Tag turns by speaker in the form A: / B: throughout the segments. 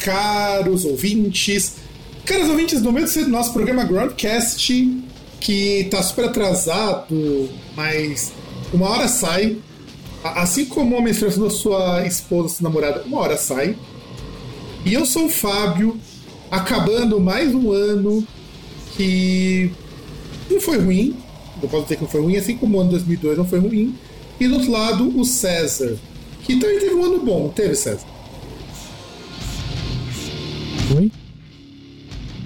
A: Caros ouvintes! Caros ouvintes, no momento do nosso programa Groundcast, que tá super atrasado, mas uma hora sai. Assim como a menstruação da sua esposa, sua namorada, uma hora sai. E eu sou o Fábio, acabando mais um ano que não foi ruim. Eu posso dizer que não foi ruim, assim como o ano 2002 não foi ruim. E do outro lado, o César, que também teve um ano bom, não teve, César?
B: Oi?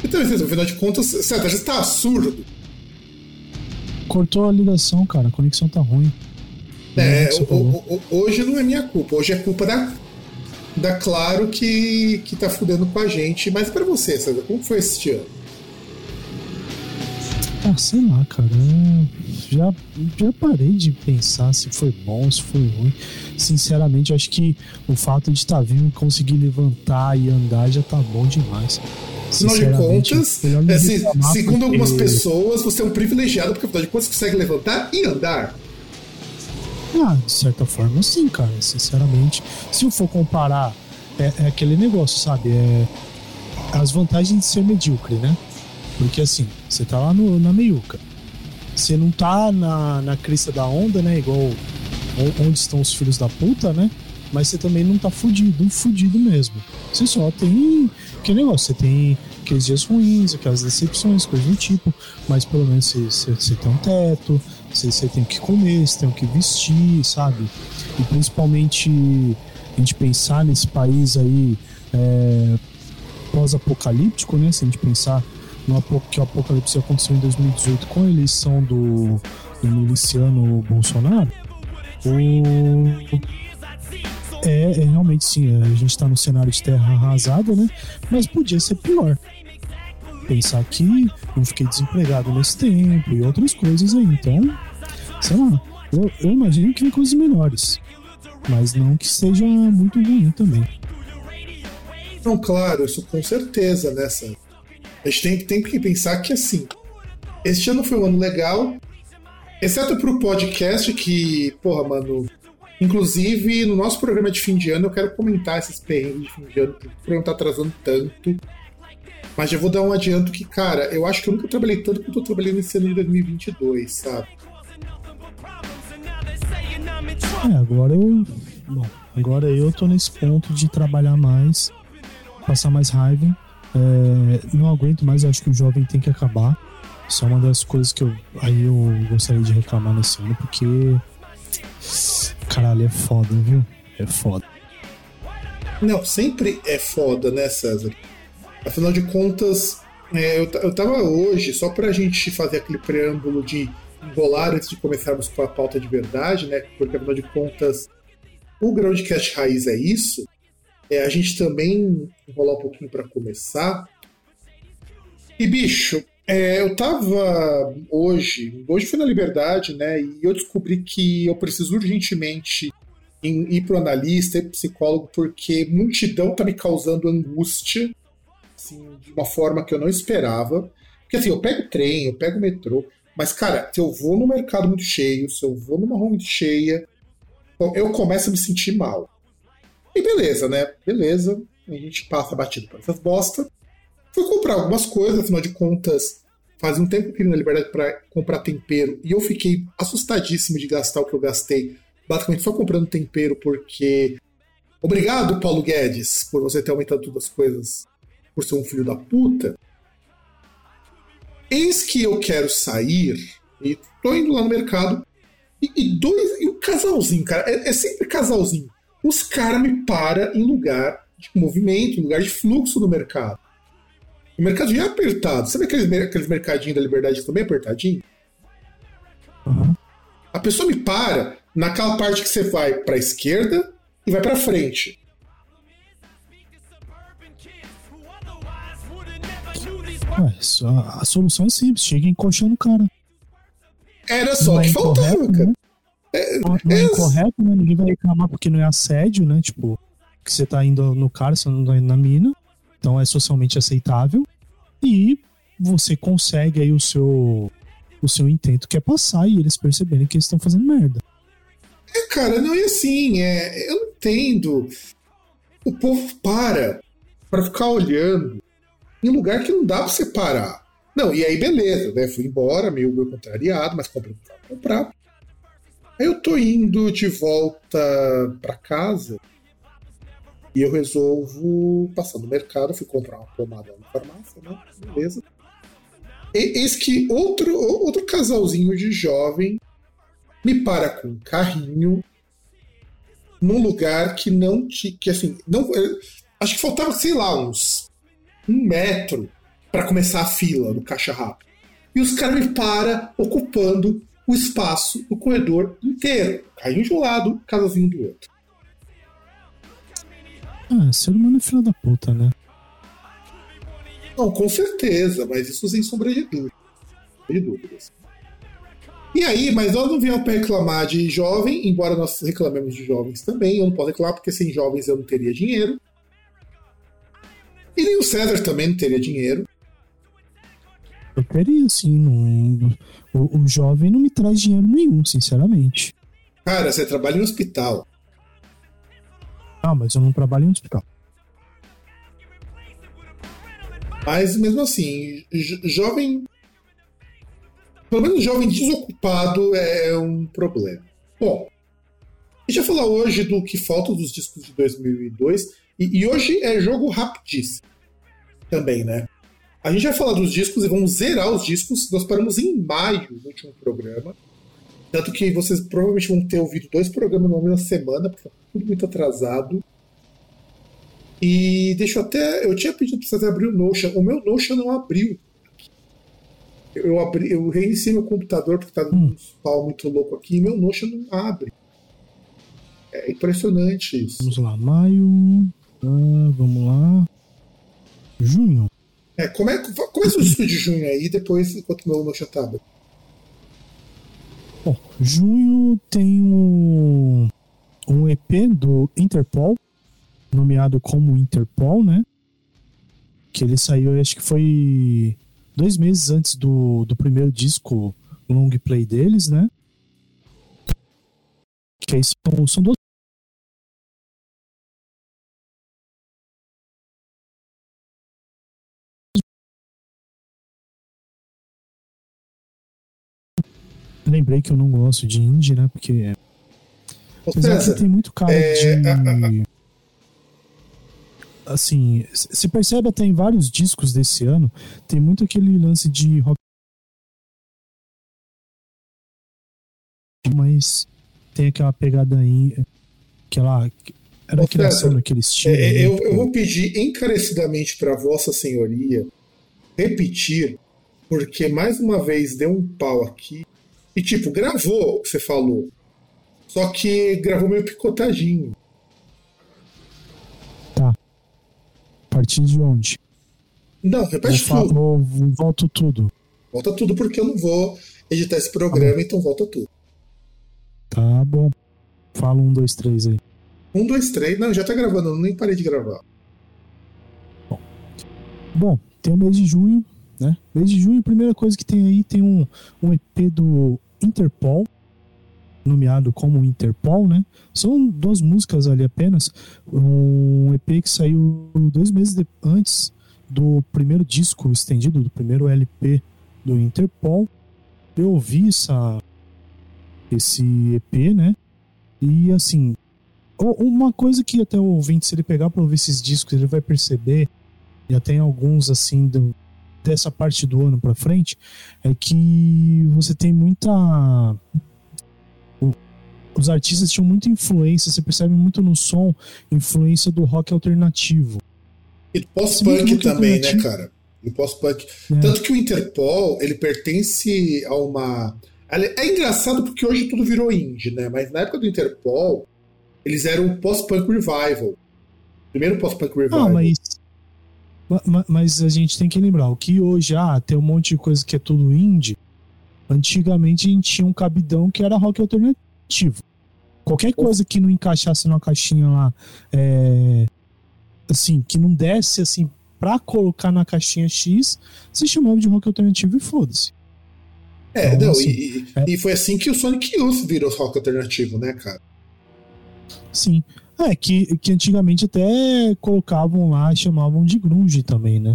A: Então, afinal de contas, César, você está surdo.
B: Cortou a ligação, cara. A conexão tá ruim.
A: É, o- o- hoje não é minha culpa, hoje é culpa da, da Claro que, que tá fudendo com a gente. Mas pra você, César, como foi esse ano?
B: Ah, sei lá, cara. Eu Já, já parei de pensar se foi bom, se foi ruim. Sinceramente, eu acho que o fato de estar vivo e conseguir levantar e andar já tá bom demais.
A: Afinal de contas,
B: reclamar
A: segundo algumas pessoas, você é um privilegiado, porque afinal de contas você consegue levantar e andar.
B: Ah, de certa forma, sim, cara. Sinceramente, se eu for comparar, é, é aquele negócio, sabe? É as vantagens de ser medíocre, né? Porque assim, você tá lá no, na meiuca. Você não tá na, na crista da onda, né? Igual onde estão os filhos da puta, né? Mas você também não tá fudido, fudido mesmo. Você só tem aquele negócio, você tem aqueles dias ruins, aquelas decepções, coisas do tipo, mas pelo menos você, você, você tem um teto, você, você tem o que comer, você tem o que vestir, sabe? E principalmente a gente pensar nesse país aí é, pós-apocalíptico, né? Se a gente pensar no que o apocalipse aconteceu em 2018 com a eleição do, do miliciano Bolsonaro, o, é, é realmente sim, é, a gente tá no cenário de terra arrasada, né? Mas podia ser pior. Pensar que não fiquei desempregado nesse tempo e outras coisas aí. Então, sei lá, eu, eu imagino que vem coisas menores. Mas não que seja muito ruim também.
A: Não, claro, isso com certeza, né, César? A gente tem, tem que pensar que, assim, este ano foi um ano legal, exceto pro podcast que, porra, mano, inclusive no nosso programa de fim de ano eu quero comentar esses perrengues de fim de ano, porque o programa tá atrasando tanto. Mas já vou dar um adianto que, cara, eu acho que eu nunca trabalhei tanto quanto eu trabalhei nesse ano de 2022, sabe?
B: É, agora eu. Bom, agora eu tô nesse ponto de trabalhar mais, passar mais raiva. É, não aguento mais, acho que o jovem tem que acabar. Isso é uma das coisas que eu. Aí eu gostaria de reclamar nesse ano, porque. Caralho, é foda, viu? É foda.
A: Não, sempre é foda, né, César? Afinal de contas, é, eu, eu tava hoje, só pra gente fazer aquele preâmbulo de enrolar antes de começarmos com a pauta de verdade, né? Porque afinal de contas, o Groundcast Raiz é isso. É a gente também enrolar um pouquinho pra começar. E, bicho, é, eu tava hoje, hoje foi na Liberdade, né? E eu descobri que eu preciso urgentemente em ir pro analista e pro psicólogo, porque multidão tá me causando angústia, assim, de uma forma que eu não esperava. Porque assim, eu pego trem, eu pego metrô, mas, cara, se eu vou no mercado muito cheio, se eu vou numa rua muito cheia, eu começo a me sentir mal. E beleza, né? Beleza, a gente passa batido por essas bosta. Fui comprar algumas coisas, afinal de contas, fazia um tempo que eu na Liberdade para comprar tempero e eu fiquei assustadíssimo de gastar o que eu gastei basicamente só comprando tempero porque. Obrigado, Paulo Guedes, por você ter aumentado todas as coisas por ser um filho da puta. Eis que eu quero sair e tô indo lá no mercado e, e dois. E um casalzinho, cara. É, é sempre casalzinho. Os caras me param em lugar de movimento, em lugar de fluxo do mercado. O mercado já é apertado. Sabe aqueles, aqueles mercadinhos da liberdade que estão bem apertadinhos?
B: Uhum.
A: A pessoa me para naquela parte que você vai para a esquerda e vai para frente.
B: Ué, a solução é simples, chega encoxando o cara.
A: Era só o
B: é
A: que faltava,
B: incorreto,
A: cara.
B: né? Não, não é
A: é-
B: incorreto, né? Ninguém vai reclamar porque não é assédio, né? Tipo, que você tá indo no cara, você não tá indo na mina. Então é socialmente aceitável. E você consegue aí o seu o seu intento que é passar e eles perceberem que eles estão fazendo merda.
A: É, cara, não é assim. É, eu entendo. O povo para para ficar olhando em lugar que não dá pra você parar. Não, e aí beleza, né? Fui embora, meio, meio contrariado, mas comprei o que comprar. Aí eu tô indo de volta pra casa e eu resolvo passar no mercado, fui comprar uma pomada na farmácia, né? Beleza. E, eis que outro, outro casalzinho de jovem me para com um carrinho num lugar que não tinha. Que assim, não, acho que faltava, sei lá, uns um metro para começar a fila do caixa rápido. E os caras me param ocupando o espaço do corredor inteiro. Carrinho de um lado, casalzinho do outro.
B: Ah, ser humano é filho da puta, né?
A: Não, com certeza, mas isso sem sombra de dúvida. De dúvidas. E aí, mas nós não viemos para reclamar de jovem, embora nós reclamemos de jovens também. Eu não posso reclamar porque sem jovens eu não teria dinheiro. E nem o César também não teria dinheiro.
B: Eu teria, assim, não... o, o jovem não me traz dinheiro nenhum, sinceramente.
A: Cara, você trabalha em hospital.
B: Ah, mas eu não trabalho em hospital.
A: Mas mesmo assim, jo- jovem. Pelo menos jovem desocupado é um problema. Bom, a gente vai falar hoje do que falta dos discos de 2002. E, e hoje é jogo rapidíssimo. Também, né? A gente vai falar dos discos e vamos zerar os discos. Nós paramos em maio no último programa. Tanto que vocês provavelmente vão ter ouvido dois programas na mesma semana, porque tá tudo muito atrasado. E deixa eu até. Eu tinha pedido pra vocês abrir o Notion. O meu Notion não abriu. Eu, abri, eu reiniciei meu computador porque tá dando
B: Hum.
A: um pau muito louco aqui e meu Notion não abre. É impressionante isso.
B: Vamos lá, maio. ah, vamos lá. Junho.
A: É, como é, começa o disco de junho aí, depois, enquanto meu Notion tá abrindo.
B: Bom, junho tem um, um EP do Interpol, nomeado como Interpol, né? Que ele saiu, acho que foi dois meses antes do, do primeiro disco long play deles, né? Que aí são, são duas. Lembrei que eu não gosto de indie, né? Porque
A: Ô,
B: Apesar que tem muito cara
A: é,
B: de. Assim, se percebe até em vários discos desse ano, tem muito aquele lance de rock. Mas tem aquela pegada aí. Aquela. Era a criação daquele estilo.
A: É,
B: né?
A: eu, eu vou pedir encarecidamente para Vossa Senhoria repetir, porque mais uma vez deu um pau aqui. E tipo, gravou o que você falou. Só que gravou meio picotadinho.
B: A partir de onde?
A: Não,
B: Eu,
A: repete
B: falo,
A: tudo.
B: eu volto tudo.
A: Volta tudo porque eu não vou editar esse programa, então volta tudo.
B: Tá bom. Fala um, dois, três aí.
A: Um, dois, três. Não, já tá gravando, eu nem parei de gravar.
B: Bom, tem o mês de junho, né? Mês de junho, primeira coisa que tem aí tem um, um EP do Interpol, nomeado como Interpol, né? São duas músicas ali apenas. Um EP que saiu dois meses de- antes do primeiro disco estendido, do primeiro LP do Interpol. Eu ouvi essa, esse EP, né? E assim, uma coisa que até o ouvinte, se ele pegar para ouvir esses discos, ele vai perceber já tem alguns assim do- dessa parte do ano pra frente é que você tem muita o- os artistas tinham muita influência você percebe muito no som influência do rock alternativo
A: E do pós-punk também, né, cara? E pós-punk.
B: né?
A: Tanto que o Interpol, ele pertence a uma É engraçado porque hoje tudo virou indie, né? Mas na época do Interpol, eles eram o post-punk revival. Primeiro post-punk revival.
B: Ah, mas, mas a gente tem que lembrar, o que hoje ah, tem um monte de coisa que é tudo indie. Antigamente a gente tinha um cabidão que era rock alternativo. Qualquer coisa que não encaixasse numa caixinha lá, é, assim, que não desse assim pra colocar na caixinha X, se chamava de rock alternativo e foda-se.
A: É, então, não, assim, e, é... e, foi assim que o Sonic Youth virou rock alternativo, né, cara?
B: Sim. É, que, que antigamente até colocavam lá e chamavam de grunge também, né?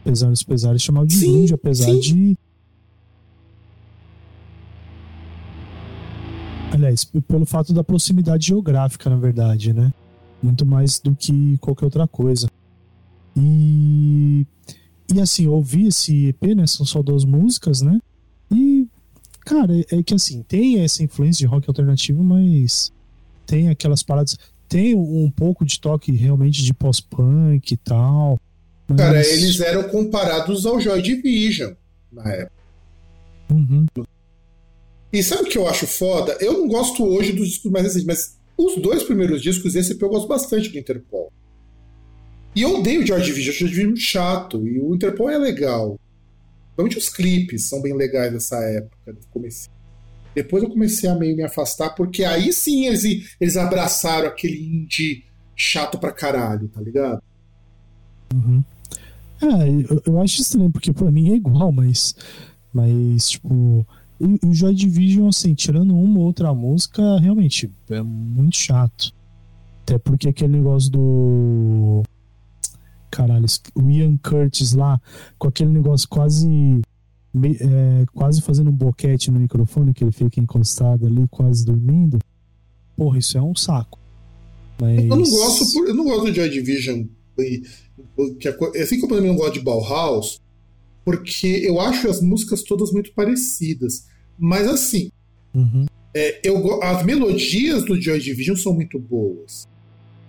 B: Apesar dos pesares, chamavam de sim, grunge, apesar sim. de. Aliás, pelo fato da proximidade geográfica, na verdade, né? Muito mais do que qualquer outra coisa. E, e assim, ouvi esse EP, né? São só duas músicas, né? E, cara, é que assim, tem essa influência de rock alternativo, mas tem aquelas paradas. Tem um pouco de toque realmente de pós-punk e tal.
A: Mas... Cara, eles eram comparados ao Joy Division na época. Uhum. E sabe o que eu acho foda? Eu não gosto hoje dos discos mais recentes, mas os dois primeiros discos, esse eu gosto bastante do Interpol. E eu odeio o Joy Division, eu acho o Division chato. E o Interpol é legal. Principalmente os clipes são bem legais nessa época. Comecei. Depois eu comecei a meio me afastar, porque aí sim eles, eles abraçaram aquele indie chato pra caralho, tá ligado?
B: Uhum. É, eu, eu, acho estranho, porque pra mim é igual, mas. Mas, tipo. E o Joy Division, assim, tirando uma ou outra música, realmente é muito chato. Até porque aquele negócio do. Caralho, o Ian Curtis lá, com aquele negócio quase é, quase fazendo um boquete no microfone, que ele fica encostado ali, quase dormindo. Porra, isso é um saco. Mas...
A: Eu não gosto, eu não gosto de Joy Division. Que é, assim como eu também não gosto de Bauhaus, porque eu acho as músicas todas muito parecidas. Mas assim, uhum. é, eu, as melodias do Joy Division são muito boas.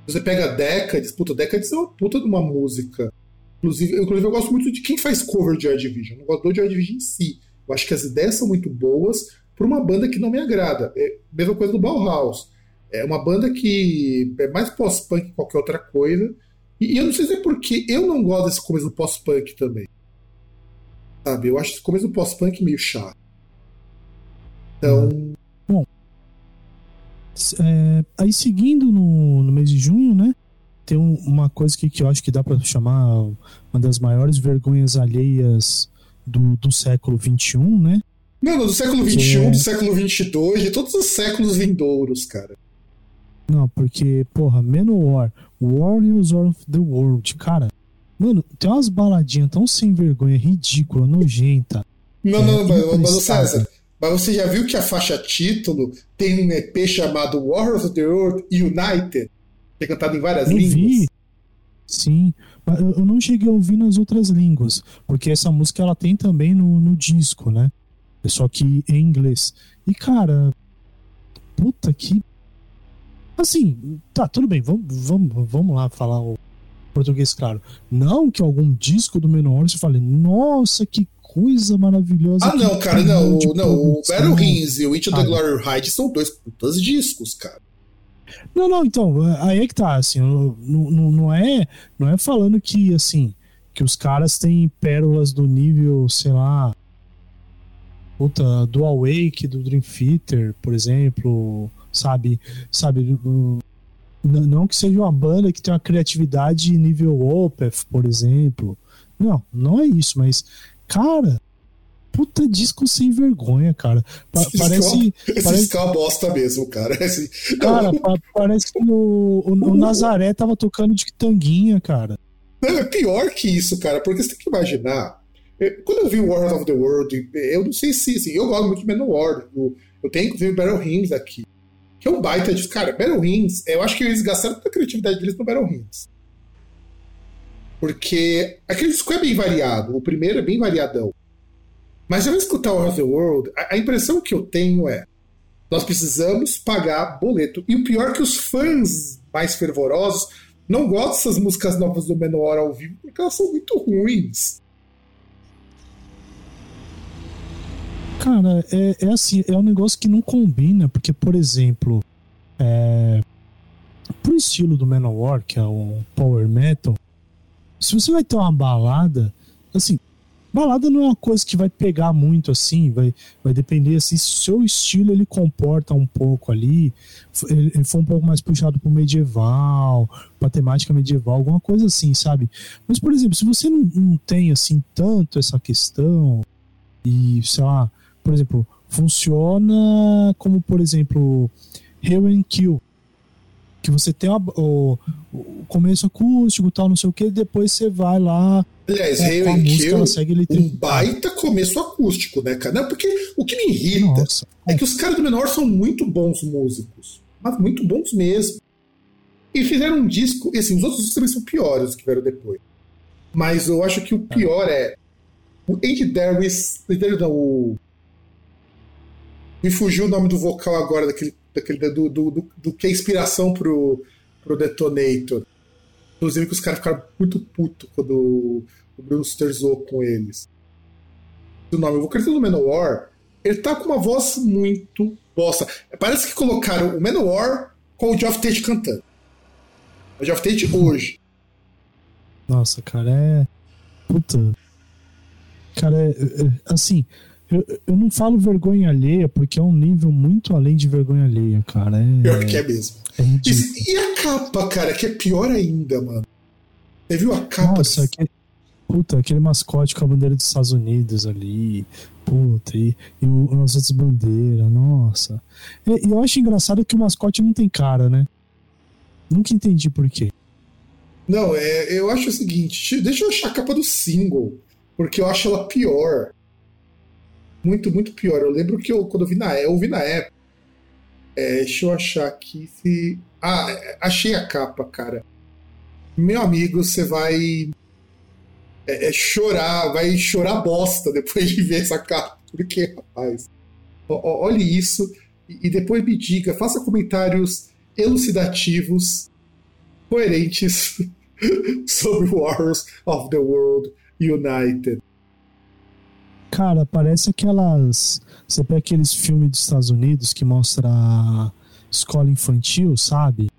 A: Você pega Decades, puta, Decades é uma puta de uma música Inclusive, inclusive, eu gosto muito de quem faz cover de Joy Division. Eu não gosto do Joy Division em si. Eu acho que as ideias são muito boas para uma banda que não me agrada. É mesma coisa do Bauhaus. É uma banda que é mais pós-punk que qualquer outra coisa. E, e, eu não sei se é porque eu não gosto desse começo do pós-punk também. Sabe? Eu acho esse começo do pós-punk meio chato. Então.
B: Bom. É, aí seguindo no, no mês de junho, né? Tem um, uma coisa que, que eu acho que dá para chamar uma das maiores vergonhas alheias do, do século XXI, né?
A: Não, do século XXI, é... do século XXII, de todos os séculos vindouros, cara.
B: Não, porque, porra, Manowar, Warriors of the World, cara. Mano, tem umas baladinhas tão sem vergonha, ridícula, nojenta.
A: Não, é, não, mas, mas César, mas você já viu que a faixa título tem um EP chamado Warriors of the World United? É cantado em várias eu línguas. Vi.
B: Sim, mas eu não cheguei a ouvir nas outras línguas, porque essa música ela tem também no, no disco, né? Só que em inglês. E cara, puta que. Assim, tá, tudo bem, vamos, vamos, vamos lá falar o português claro. Não que algum disco do Menor você fale, nossa, que coisa maravilhosa.
A: Ah, não, cara, não. não o Battle Rings e o Into the Glory Ride são dois putas discos, cara.
B: Não, não, então, aí é que tá, assim, não, não, não, é, não é falando que, assim, que os caras têm pérolas do nível, sei lá, puta, do Awake, do Dream Theater, por exemplo, sabe, sabe, não que seja uma banda que tem uma criatividade nível Opeth, por exemplo, não, não é isso, mas, cara, puta disco sem vergonha, cara. Pa esse parece.
A: Esse parece... é uma bosta mesmo, cara. Esse...
B: Cara, pa parece que o, o, o, Nazaré tava tocando de tanguinha, cara.
A: Não, é pior que isso, cara, porque você tem que imaginar. É, quando eu vi War of the World, eu não sei se. Assim, eu gosto muito de Manowar. Eu, eu tenho, inclusive, Battle Rings aqui. Que é um baita de. Cara, Battle Rings, eu acho que eles gastaram toda a criatividade deles no Battle Rings. Porque aquele disco é bem variado. O primeiro é bem variadão. Mas ao escutar o the World, a, a impressão que eu tenho é nós precisamos pagar boleto. E o pior é que os fãs mais fervorosos não gostam dessas músicas novas do Menor ao vivo porque elas são muito ruins.
B: Cara, é, é assim, é um negócio que não combina, porque, por exemplo, é, pro estilo do Manowar, que é o Power Metal, se você vai ter uma balada, assim, balada não é uma coisa que vai pegar muito assim, vai, vai depender assim, se o seu estilo ele comporta um pouco ali, ele, for um pouco mais puxado pro medieval, pra temática medieval, alguma coisa assim, sabe? Mas, por exemplo, se você não, não tem assim tanto essa questão e, sei lá, por exemplo, funciona como, por exemplo, Hell and Kill. Que você tem o, o começo acústico tal, não sei o que, depois você vai lá.
A: Aliás, Hell and Kill, um baita começo acústico, né, cara? Não, porque o que me irrita Nossa. é que os caras do menor são muito bons músicos. Mas muito bons mesmo. E fizeram um disco, e assim, os outros também são piores que vieram depois. Mas eu acho que o pior é. O Andy Darius. Não, o me fugiu o nome do vocal agora, daquele, daquele do, do, do, do que é inspiração pro, pro Detonator. Inclusive que os caras ficaram muito putos quando o, Bruno Sterzou com eles. O nome, o vocalista do Manowar, ele tá com uma voz muito bosta. Parece que colocaram o Manowar com o Geoff Tate cantando. O Geoff Tate hoje.
B: Nossa, cara, é. Puta. Cara, é, é, assim, eu, eu não falo vergonha alheia, porque é um nível muito além de vergonha alheia, cara. É,
A: pior que é mesmo. É e, e, a capa, cara, que é pior ainda, mano. Você viu a capa?
B: Nossa, aquele, puta, aquele mascote com a bandeira dos Estados Unidos ali. Puta, e, e o, as outras bandeiras, nossa. E, e eu acho engraçado que o mascote não tem cara, né? Nunca entendi por quê.
A: Não, é, eu acho o seguinte, deixa eu achar a capa do single, porque eu acho ela pior muito, muito pior. Eu lembro que eu, quando eu vi na, eu vi na época. É, deixa eu achar aqui se. Ah, achei a capa, cara. Meu amigo, você vai é, é chorar, vai chorar bosta depois de ver essa capa. Porque, rapaz, olhe isso e depois me diga, faça comentários elucidativos, coerentes sobre Wars of the World United.
B: Cara, parece aquelas. Você pega aqueles filmes dos Estados Unidos que mostra a escola infantil, sabe?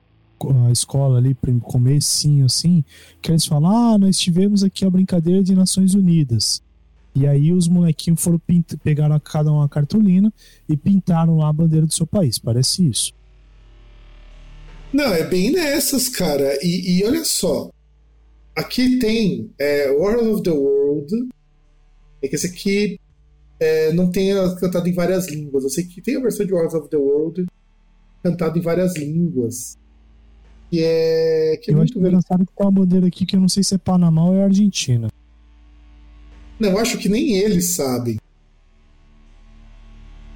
B: A escola ali, comecinho assim, que eles falam: Ah, nós tivemos aqui a brincadeira de Nações Unidas. E aí os molequinhos foram pint... pegaram cada uma cartolina e pintaram lá a bandeira do seu país. Parece isso.
A: Não, é bem nessas, cara. E, e olha só. Aqui tem é, World of the World, é que esse aqui é, não tenha cantado em várias línguas. Eu sei que tem a versão de Wars of the World cantado em várias línguas. Que é, que é
B: eu acho engraçado que tem uma bandeira aqui que eu não sei se é Panamá ou é Argentina.
A: Não, eu acho que nem eles sabem.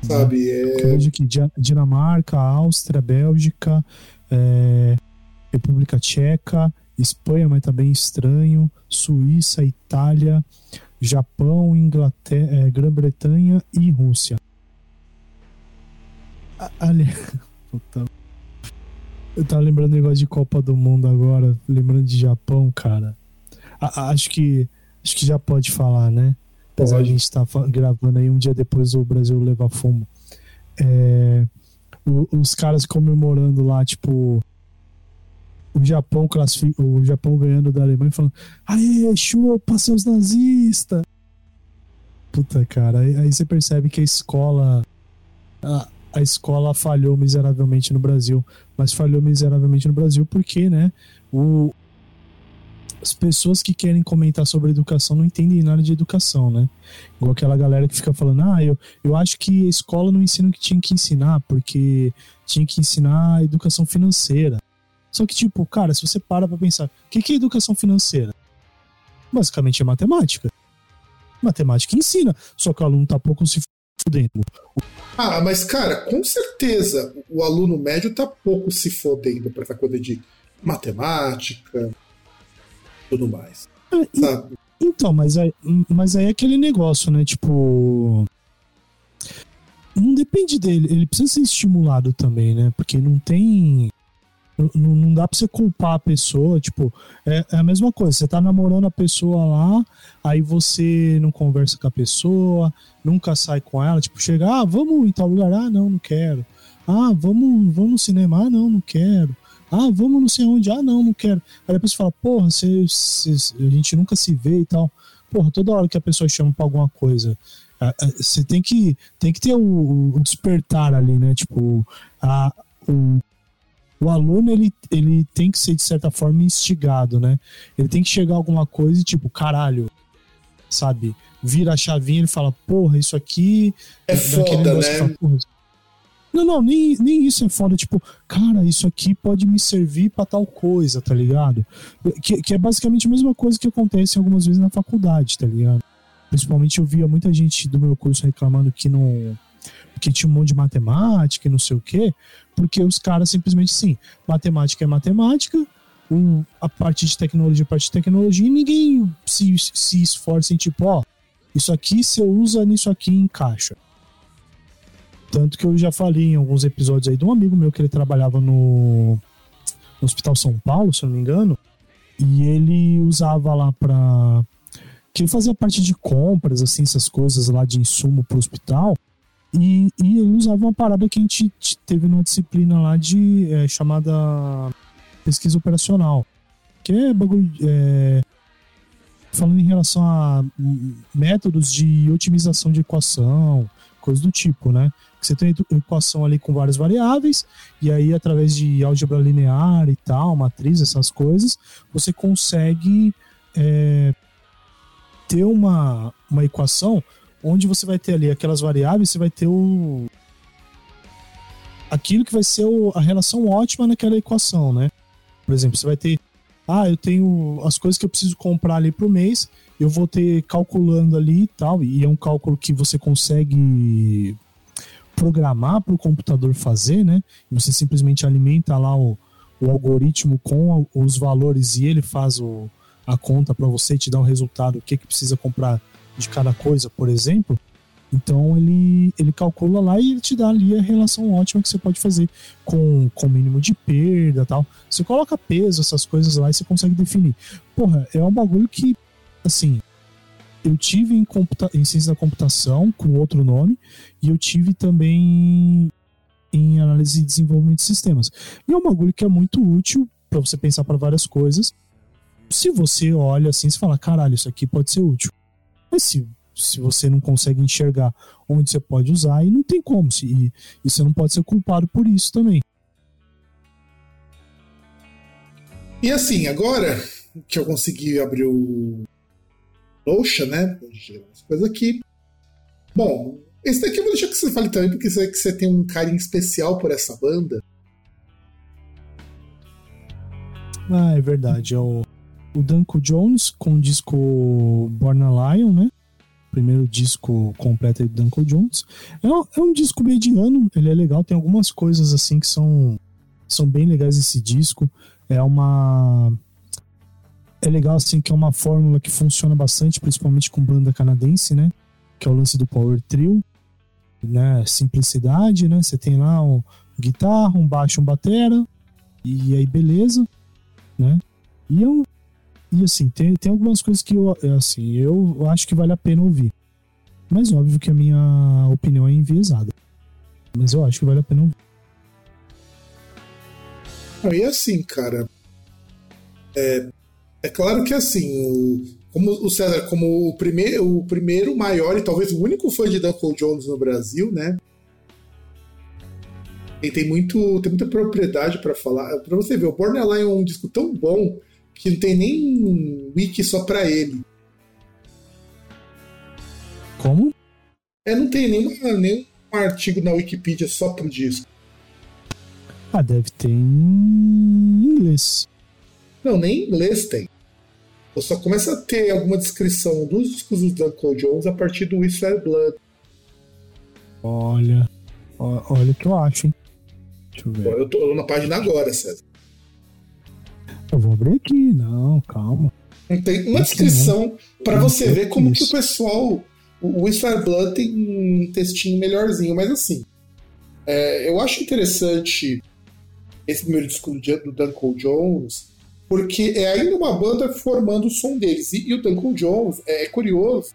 A: Sabe? É...
B: Eu que Dinamarca, Áustria, Bélgica, é... República Tcheca, Espanha, mas tá bem estranho, Suíça, Itália, Japão, Inglaterra, é, Grã-Bretanha e Rússia. Ali... Eu tava lembrando do negócio de Copa do Mundo agora, lembrando de Japão, cara. A, acho que acho que já pode falar, né? Apesar de a gente estar tá gravando aí um dia depois do Brasil levar fumo. É, os caras comemorando lá, tipo, o Japão classifica, o Japão ganhando da Alemanha falando: Aê, chupa seus nazistas! Puta, cara, aí, aí, você percebe que a escola. A, a escola falhou miseravelmente no Brasil. Mas falhou miseravelmente no Brasil porque, né? O, as pessoas que querem comentar sobre educação não entendem nada de educação, né? Igual aquela galera que fica falando, ah, eu, eu acho que a escola não ensina o que tinha que ensinar, porque tinha que ensinar educação financeira. Só que, tipo, cara, se você para pra pensar, o que, que é educação financeira? Basicamente é matemática. Matemática ensina, só que o aluno tá pouco se fudendo.
A: Ah, mas, cara, com certeza o aluno médio tá pouco se fodendo pra essa coisa de matemática tudo mais.
B: É, sabe? Então, mas aí, mas aí é aquele negócio, né? Tipo. Não depende dele, ele precisa ser estimulado também, né? Porque não tem Não, não dá pra você culpar a pessoa, tipo, é, é, a mesma coisa, você tá namorando a pessoa lá, aí você não conversa com a pessoa, nunca sai com ela, tipo, chega, ah, vamos em tal lugar, ah, não, não quero. Ah, vamos, vamos no cinema, ah, não, não quero. Ah, vamos não sei onde, ah, não, não quero. Aí a pessoa fala, porra, você, você, a gente nunca se vê e tal. Porra, toda hora que a pessoa chama pra alguma coisa, você tem que, tem que ter o, o despertar ali, né? Tipo, a, o, o aluno ele, ele tem que ser de certa forma instigado, né? Ele tem que chegar a alguma coisa e tipo, caralho, sabe? Vira a chavinha e fala, porra, isso aqui
A: é foda, né? Fala,
B: não, não, nem, nem isso é foda. Tipo, cara, isso aqui pode me servir para tal coisa, tá ligado? Que, que é basicamente a mesma coisa que acontece algumas vezes na faculdade, tá ligado? Principalmente eu via muita gente do meu curso reclamando que não que tinha um monte de matemática e não sei o quê, porque os caras simplesmente sim, matemática é matemática, um, a parte de tecnologia é parte de tecnologia, e ninguém se, se esforça em tipo, ó, isso aqui você usa nisso aqui encaixa. Tanto que eu já falei em alguns episódios aí de um amigo meu que ele trabalhava no, no Hospital São Paulo, se eu não me engano, e ele usava lá para que ele fazia parte de compras, assim, essas coisas lá de insumo pro hospital. E, e ele usava uma parada que a gente teve numa disciplina lá de é, chamada pesquisa operacional. Que é bagulho. É, falando em relação a métodos de otimização de equação, coisas do tipo, né? Você tem equação ali com várias variáveis, e aí, através de álgebra linear e tal, matriz, essas coisas, você consegue é, ter uma, uma equação onde você vai ter ali aquelas variáveis, você vai ter o aquilo que vai ser o, a relação ótima naquela equação, né? Por exemplo, você vai ter ah, eu tenho as coisas que eu preciso comprar ali pro mês, eu vou ter calculando ali e tal, e é um cálculo que você consegue programar para o computador fazer, né? Você simplesmente alimenta lá o, o algoritmo com os valores e ele faz o, a conta para você te dar um resultado, o que, que precisa comprar de cada coisa, por exemplo. Então ele, ele calcula lá e ele te dá ali a relação ótima que você pode fazer com, com mínimo de perda tal. Você coloca peso, essas coisas lá e você consegue definir. Porra, é um bagulho que, assim, eu tive em, computa em ciência da computação com outro nome e eu tive também em análise e desenvolvimento de sistemas. E é um bagulho que é muito útil para você pensar para várias coisas se você olha assim, você fala, caralho, isso aqui pode ser útil. Mas se, se você não consegue enxergar onde você pode usar, aí não tem como. Se, e, e você não pode ser culpado por isso também.
A: E assim, agora que eu consegui abrir o Notion, né? As coisas aqui. Bom, esse daqui eu vou deixar que você fale também, porque você, que você tem um carinho especial por essa banda.
B: Ah, é verdade. É o o Danko Jones com o disco Born a Lion, né? Primeiro disco completo do Danko Jones. É um, é um disco mediano, ele é legal, tem algumas coisas assim que são, são bem legais esse disco. É uma. É legal assim que é uma fórmula que funciona bastante, principalmente com banda canadense, né? Que é o lance do Power Trio. Né? Simplicidade, né? Você tem lá um guitarra, um baixo, um batera, e aí beleza, né? E é um, e assim, tem, tem algumas coisas que eu, é, assim, eu acho que vale a pena ouvir. Mas óbvio que a minha opinião é enviesada. Mas eu acho que vale a pena ouvir.
A: E assim, cara. É, é claro que assim, o, como o César, como o primeiro, o primeiro maior e talvez o único fã de Duncan Jones no Brasil, né? Ele tem muito, tem muita propriedade para falar. Para você ver, o Born Alive é um disco tão bom que não tem nem wiki só pra ele.
B: Como?
A: É, não tem nenhum, nenhum artigo na Wikipedia só pro disco.
B: Ah, deve ter em inglês.
A: Não, nem em inglês tem. Eu só começa a ter alguma descrição dos discos do Duncan Jones a partir do Whistler Blood.
B: Olha, olha o que eu acho, hein? Deixa eu ver.
A: Eu tô na página agora, César.
B: Eu vou abrir aqui, não, calma.
A: Tem uma descrição para você ver como isso. que o pessoal. O Whistler Blood tem um textinho melhorzinho, mas assim. É, eu acho interessante esse primeiro disco do Duncan Jones, porque é ainda uma banda formando o som deles. E, e o Duncan Jones é, é curioso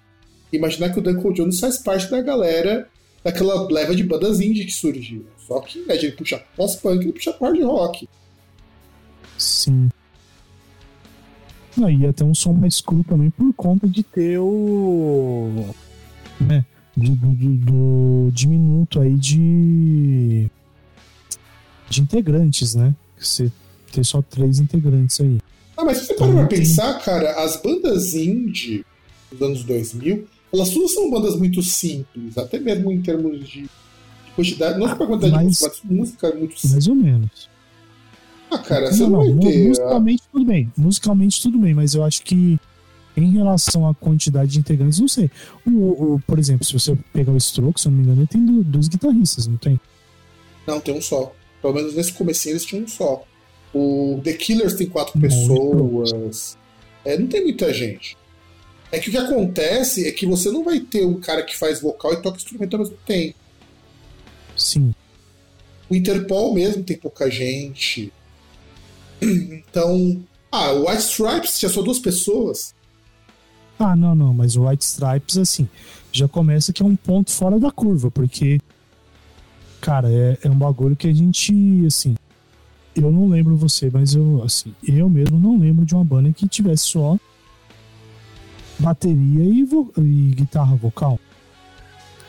A: imaginar que o Duncan Jones faz parte da galera daquela leva de bandas indie que surgiu. Só que, ao invés de ele puxar pós-punk, ele puxa hard rock.
B: Sim. Aí até um som mais cru também por conta de ter o. né? Do, do, do diminuto aí de. de integrantes, né? Você ter só três integrantes aí.
A: Ah, mas se você parar pra pensar, cara, as bandas indie dos anos 2000, elas todas são bandas muito simples, até mesmo em termos de, de quantidade, não só pra quantidade mas, de música, música muito simples.
B: Mais ou menos.
A: Ah, cara, você não, não, vai ter.
B: Musicalmente tudo bem. Musicalmente tudo bem, mas eu acho que em relação à quantidade de integrantes, não sei. O, o, por exemplo, se você pegar o Stroke, se eu não me engano, ele tem dois guitarristas, não tem?
A: Não, tem um só. Pelo menos nesse comecinho eles tinham um só. O The Killers tem quatro pessoas. É, não tem muita gente. É que o que acontece é que você não vai ter um cara que faz vocal e toca instrumento ao mesmo tempo.
B: Sim.
A: O Interpol mesmo tem pouca gente. Então. Ah, o White Stripes tinha só duas pessoas.
B: Ah, não, não, mas o White Stripes, assim, já começa que é um ponto fora da curva, porque. Cara, é, é um bagulho que a gente, assim. Eu não lembro você, mas eu, assim, eu mesmo não lembro de uma banda que tivesse só bateria e, vo e guitarra vocal.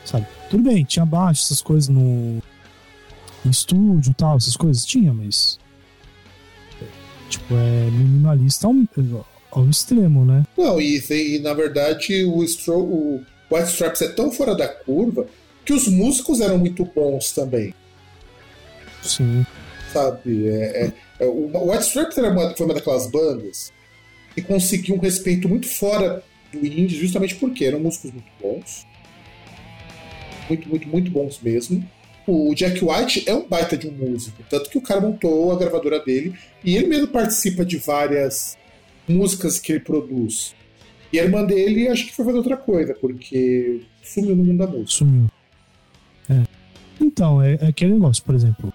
B: Sabe? Tudo bem, tinha baixo, essas coisas no, no estúdio tal, essas coisas tinha, mas tipo, é minimalista ao, ao extremo, né?
A: Não, e, e na verdade o, Stro o White Stripes é tão fora da curva que os músicos eram muito bons também.
B: Sim.
A: Sabe? É, é, é o White Stripes era uma, foi uma daquelas bandas que conseguiu um respeito muito fora do indie, justamente porque eram músicos muito bons. Muito, muito, muito bons mesmo. O Jack White é um baita de um músico, tanto que o cara montou a gravadora dele e ele mesmo participa de várias músicas que ele produz. E a irmã dele acho que foi fazer outra coisa, porque sumiu no mundo da música.
B: Sumiu. É. Então, é, é aquele negócio, por exemplo.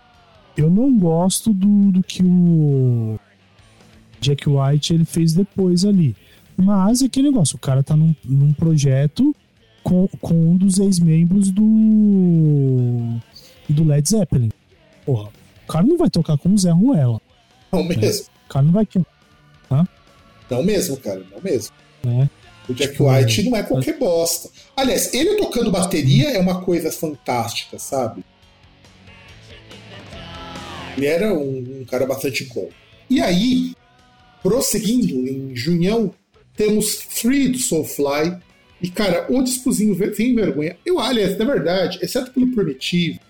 B: Eu não gosto do, do que o Jack White ele fez depois ali. Mas é aquele negócio, o cara tá num, num projeto com, com um dos ex-membros do. Do Led Zeppelin. Porra, o cara não vai tocar com o Zé Ruela.
A: Não mesmo. Né?
B: O cara não vai.
A: Hã? Não mesmo, cara, não mesmo. É. O Jack tipo, White não é qualquer bosta. Aliás, ele tocando bateria é uma coisa fantástica, sabe? Ele era um, um cara bastante bom. E aí, prosseguindo, em junhão temos Free do Soulfly. E, cara, o discozinho sem vergonha. Eu, aliás, na verdade, exceto pelo Primitivo,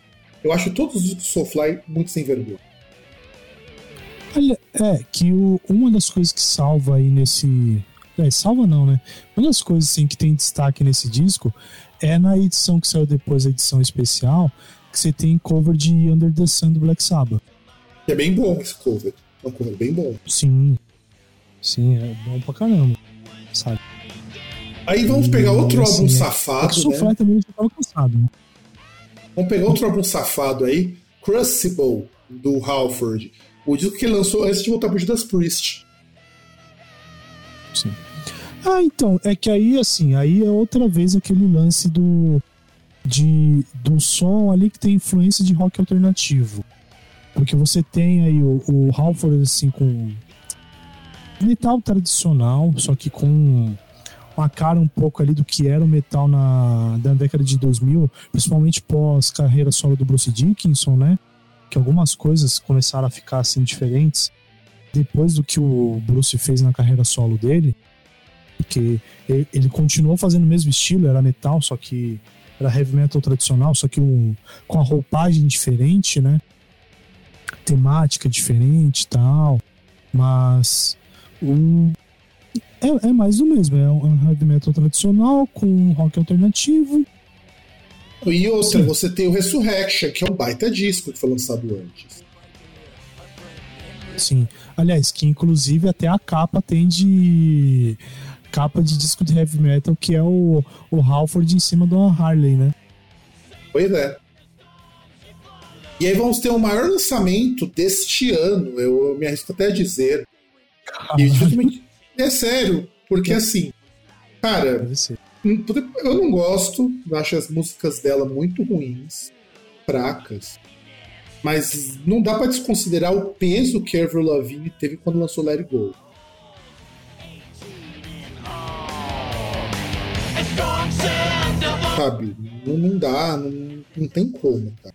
A: eu acho todos os discos do Soulfly muito sem vergonha.
B: Olha, é, que o, uma das coisas que salva aí nesse. É, salva não, né? Uma das coisas assim, que tem destaque nesse disco é na edição que saiu depois, a edição especial, que você tem cover de Under the Sun do Black Sabbath.
A: É bem bom esse cover. É um cover bem bom.
B: Sim. Sim, é bom pra caramba sabe?
A: Aí vamos pegar outro assim, álbum safado. O
B: né? também já tava cansado, né?
A: Vamos pegar outro álbum safado aí, Crucible, do Halford. O disco que ele lançou antes de voltar pro Judas Priest.
B: Sim. Ah, então, é que aí, assim, aí é outra vez aquele lance do. De, do som ali que tem influência de rock alternativo. Porque você tem aí o, o Halford, assim, com metal tradicional, só que com uma cara um pouco ali do que era o metal na da década de 2000, principalmente pós carreira solo do Bruce Dickinson, né? Que algumas coisas começaram a ficar assim diferentes depois do que o Bruce fez na carreira solo dele, porque ele, ele continuou fazendo o mesmo estilo, era metal, só que era heavy metal tradicional, só que um, com a roupagem diferente, né? Temática diferente e tal, mas um, é, é, mais do mesmo, é um heavy metal tradicional com um rock alternativo.
A: E outra, Sim. você tem o Resurrection, que é um baita disco que foi lançado antes.
B: Sim. Aliás, que inclusive até a capa tem de. capa de disco de heavy metal, que é o, o Halford em cima de uma Harley, né?
A: Pois é. E aí vamos ter o maior lançamento deste ano, eu, me arrisco até a dizer. E justamente, é sério, porque assim, cara, hum, eu não gosto, acho as músicas dela muito ruins, fracas. Mas não dá para desconsiderar o peso que Avril Lavigne teve quando lançou Let It Go. Sabe? Não, não dá, não, não tem como, cara.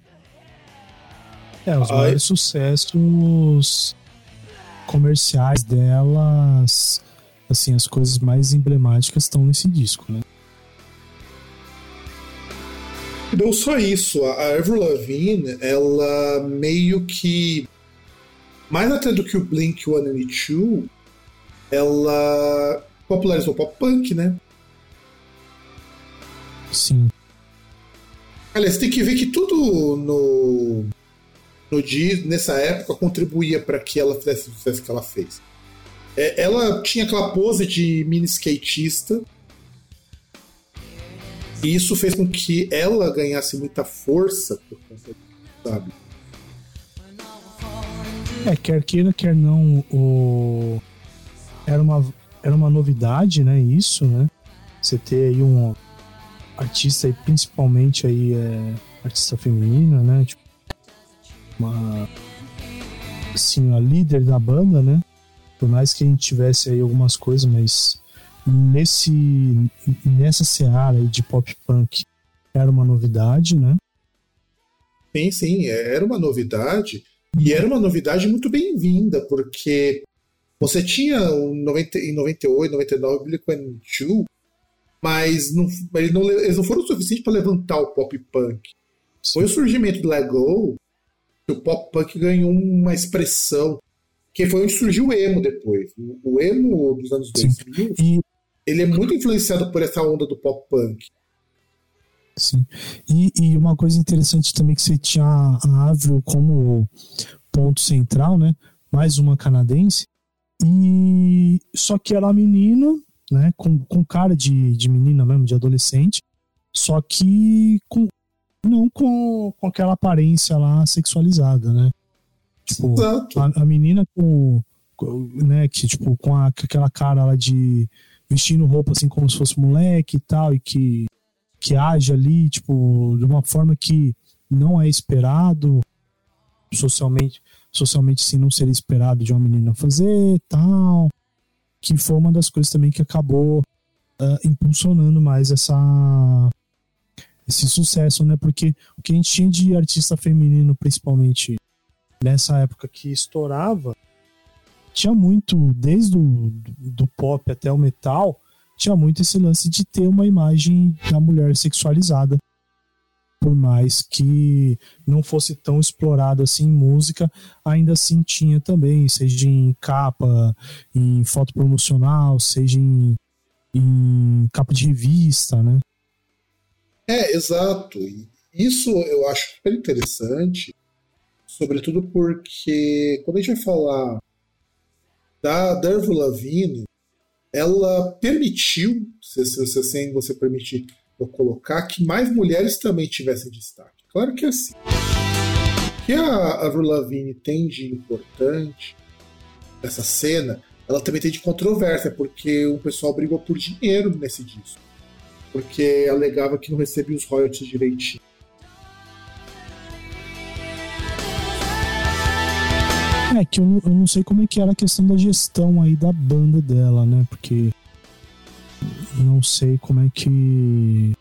B: É, os maiores sucessos comerciais delas, assim, as coisas mais emblemáticas estão nesse disco, né?
A: Não só isso, a Avril Lavigne, ela meio que mais até do que o Blink 182, ela popularizou o pop punk, né?
B: Sim.
A: Aliás, tem que ver que tudo no, no nessa época contribuía para que ela fizesse o sucesso que ela fez. É, ela tinha aquela pose de mini skatista. E isso fez com que ela ganhasse muita força por conta sabe?
B: É, quer queira, quer não, o... era, uma, era uma novidade, né? Isso, né? Você ter aí um artista aí, principalmente aí, é, artista feminina, né? Tipo, uma assim, a líder da banda, né? Por mais que a gente tivesse aí algumas coisas, mas nesse nessa seara aí de pop punk era uma novidade, né?
A: Sim, sim, é, era uma novidade e era uma novidade muito bem-vinda, porque você tinha em 98, 99 Blink-182 mas não, eles, não, eles não foram o suficiente para levantar o pop punk. Foi o surgimento do Lego que o pop punk ganhou uma expressão, que foi onde surgiu o emo depois. O emo dos anos 2000, e... ele é muito influenciado por essa onda do pop punk.
B: Sim. E, e uma coisa interessante também que você tinha a Avril como ponto central, né? Mais uma canadense. E só que era menina né? Com, com cara de, de menina mesmo, de adolescente, só que com, não com, com aquela aparência lá sexualizada, né? Tipo, a, a, menina com, né, que, tipo, com, a, com aquela cara lá de vestindo roupa assim como se fosse moleque e tal, e que, que age ali, tipo, de uma forma que não é esperado socialmente, socialmente sim não seria esperado de uma menina fazer tal que foi uma das coisas também que acabou uh, impulsionando mais essa esse sucesso, né? Porque o que a gente tinha de artista feminino, principalmente nessa época que estourava, tinha muito, desde o do pop até o metal, tinha muito esse lance de ter uma imagem da mulher sexualizada por mais que não fosse tão explorado assim em música, ainda assim tinha também, seja em capa, em foto promocional, seja em, em capa de revista, né?
A: É, exato. Isso eu acho super interessante, sobretudo porque quando a gente vai falar da Dervo Lavigne, ela permitiu, se, se, se assim você permitir, eu colocar que mais mulheres também tivessem destaque. Claro que é assim. O que a Avril Lavigne tem de importante nessa cena, ela também tem de controvérsia, porque o pessoal brigou por dinheiro nesse disco. Porque alegava que não recebia os royalties direitinho.
B: É que eu, eu, não sei como é que era a questão da gestão aí da banda dela, né? Porque não sei como é que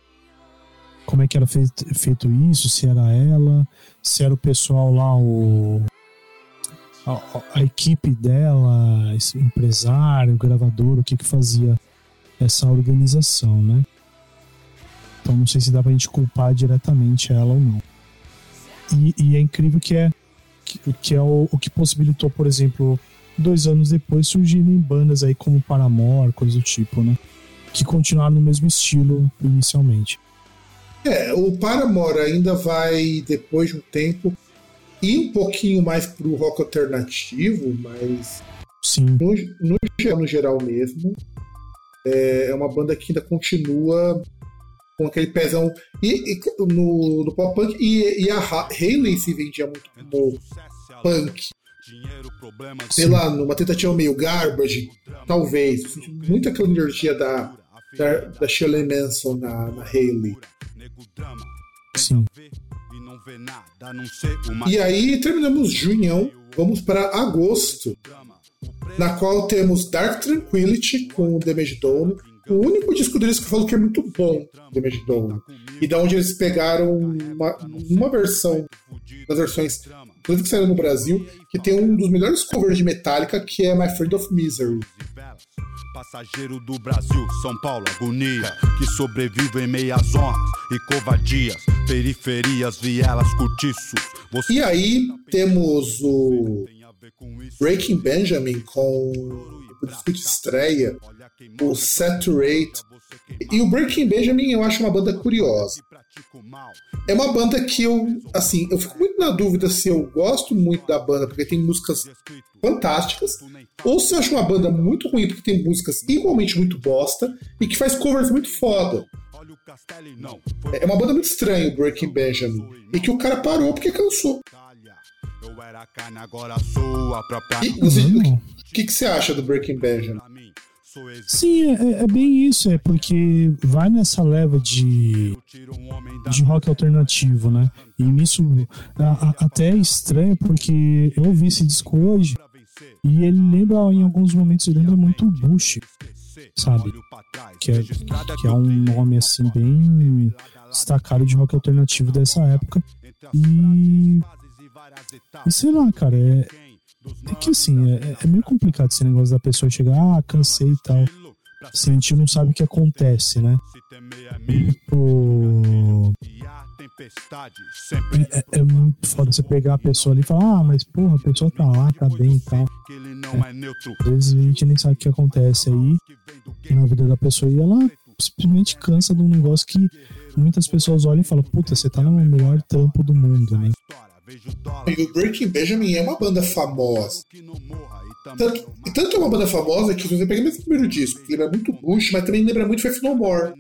B: como é que era feito, feito isso, se era ela, se era o pessoal lá, o a, a equipe dela, esse empresário, gravador, o que que fazia essa organização, né? Então não sei se dá pra gente culpar diretamente ela ou não. E, e é incrível que é que, que é o, o que possibilitou, por exemplo, dois anos depois surgirem bandas aí como Paramore, coisa do tipo, né? que continuaram no mesmo estilo inicialmente.
A: É, o Paramore ainda vai, depois de um tempo, ir um pouquinho mais pro rock alternativo, mas
B: Sim.
A: No, no, no geral mesmo, é, é uma banda que ainda continua com aquele pezão. E, e no, no pop punk, e, e a Hayley se vendia muito como punk. Sei lá, numa tentativa meio garbage, talvez. Muito aquela energia da, da, da Shirley Manson na, na Hayley.
B: Sim.
A: E aí terminamos junhão, vamos para agosto, na qual temos Dark Tranquility com o Damage Dome, o único disco deles que eu falo que é muito bom, Damage Dome, e da onde eles pegaram uma, uma versão das versões inclusive que saiu no Brasil, que tem um dos melhores covers de Metallica, que é My Friend of Misery.
C: Passageiro do Brasil, São Paulo, agonia Que sobrevive em meias honras e covardias Periferias, vielas, cortiços.
A: Você E aí temos o Breaking Benjamin com o disco de estreia O Saturate e o Breaking Benjamin eu acho uma banda curiosa. É uma banda que eu, assim, eu fico muito na dúvida se eu gosto muito da banda porque tem músicas fantásticas, ou se eu acho uma banda muito ruim porque tem músicas igualmente muito bosta e que faz covers muito foda. É uma banda muito estranha, o Breaking Benjamin, e que o cara parou porque cansou. E, você, o que, que você acha do Breaking Benjamin?
B: Sim, é, é, bem isso, é porque vai nessa leva de, de rock alternativo, né? E nisso a, a, até é estranho porque eu ouvi esse disco hoje e ele lembra, em alguns momentos, ele lembra muito Bush, sabe? Que é, que é um nome assim bem destacado de rock alternativo dessa época. E, e sei lá, cara, é, é que assim, é, é, meio complicado esse negócio da pessoa chegar, ah, cansei e tal. Se a gente não sabe o que acontece, né? Tipo. É, é, é, muito foda você pegar a pessoa ali e falar, ah, mas porra, a pessoa tá lá, tá bem e tal. É, às vezes a gente nem sabe o que acontece aí na vida da pessoa e ela simplesmente cansa de um negócio que muitas pessoas olham e falam, puta, você tá no melhor trampo do mundo, né?
A: E o Breaking Benjamin é uma banda famosa. Tanto, e tanto é uma banda famosa que você pega mesmo o primeiro disco, lembra muito Bush, mas também lembra muito Faith No More.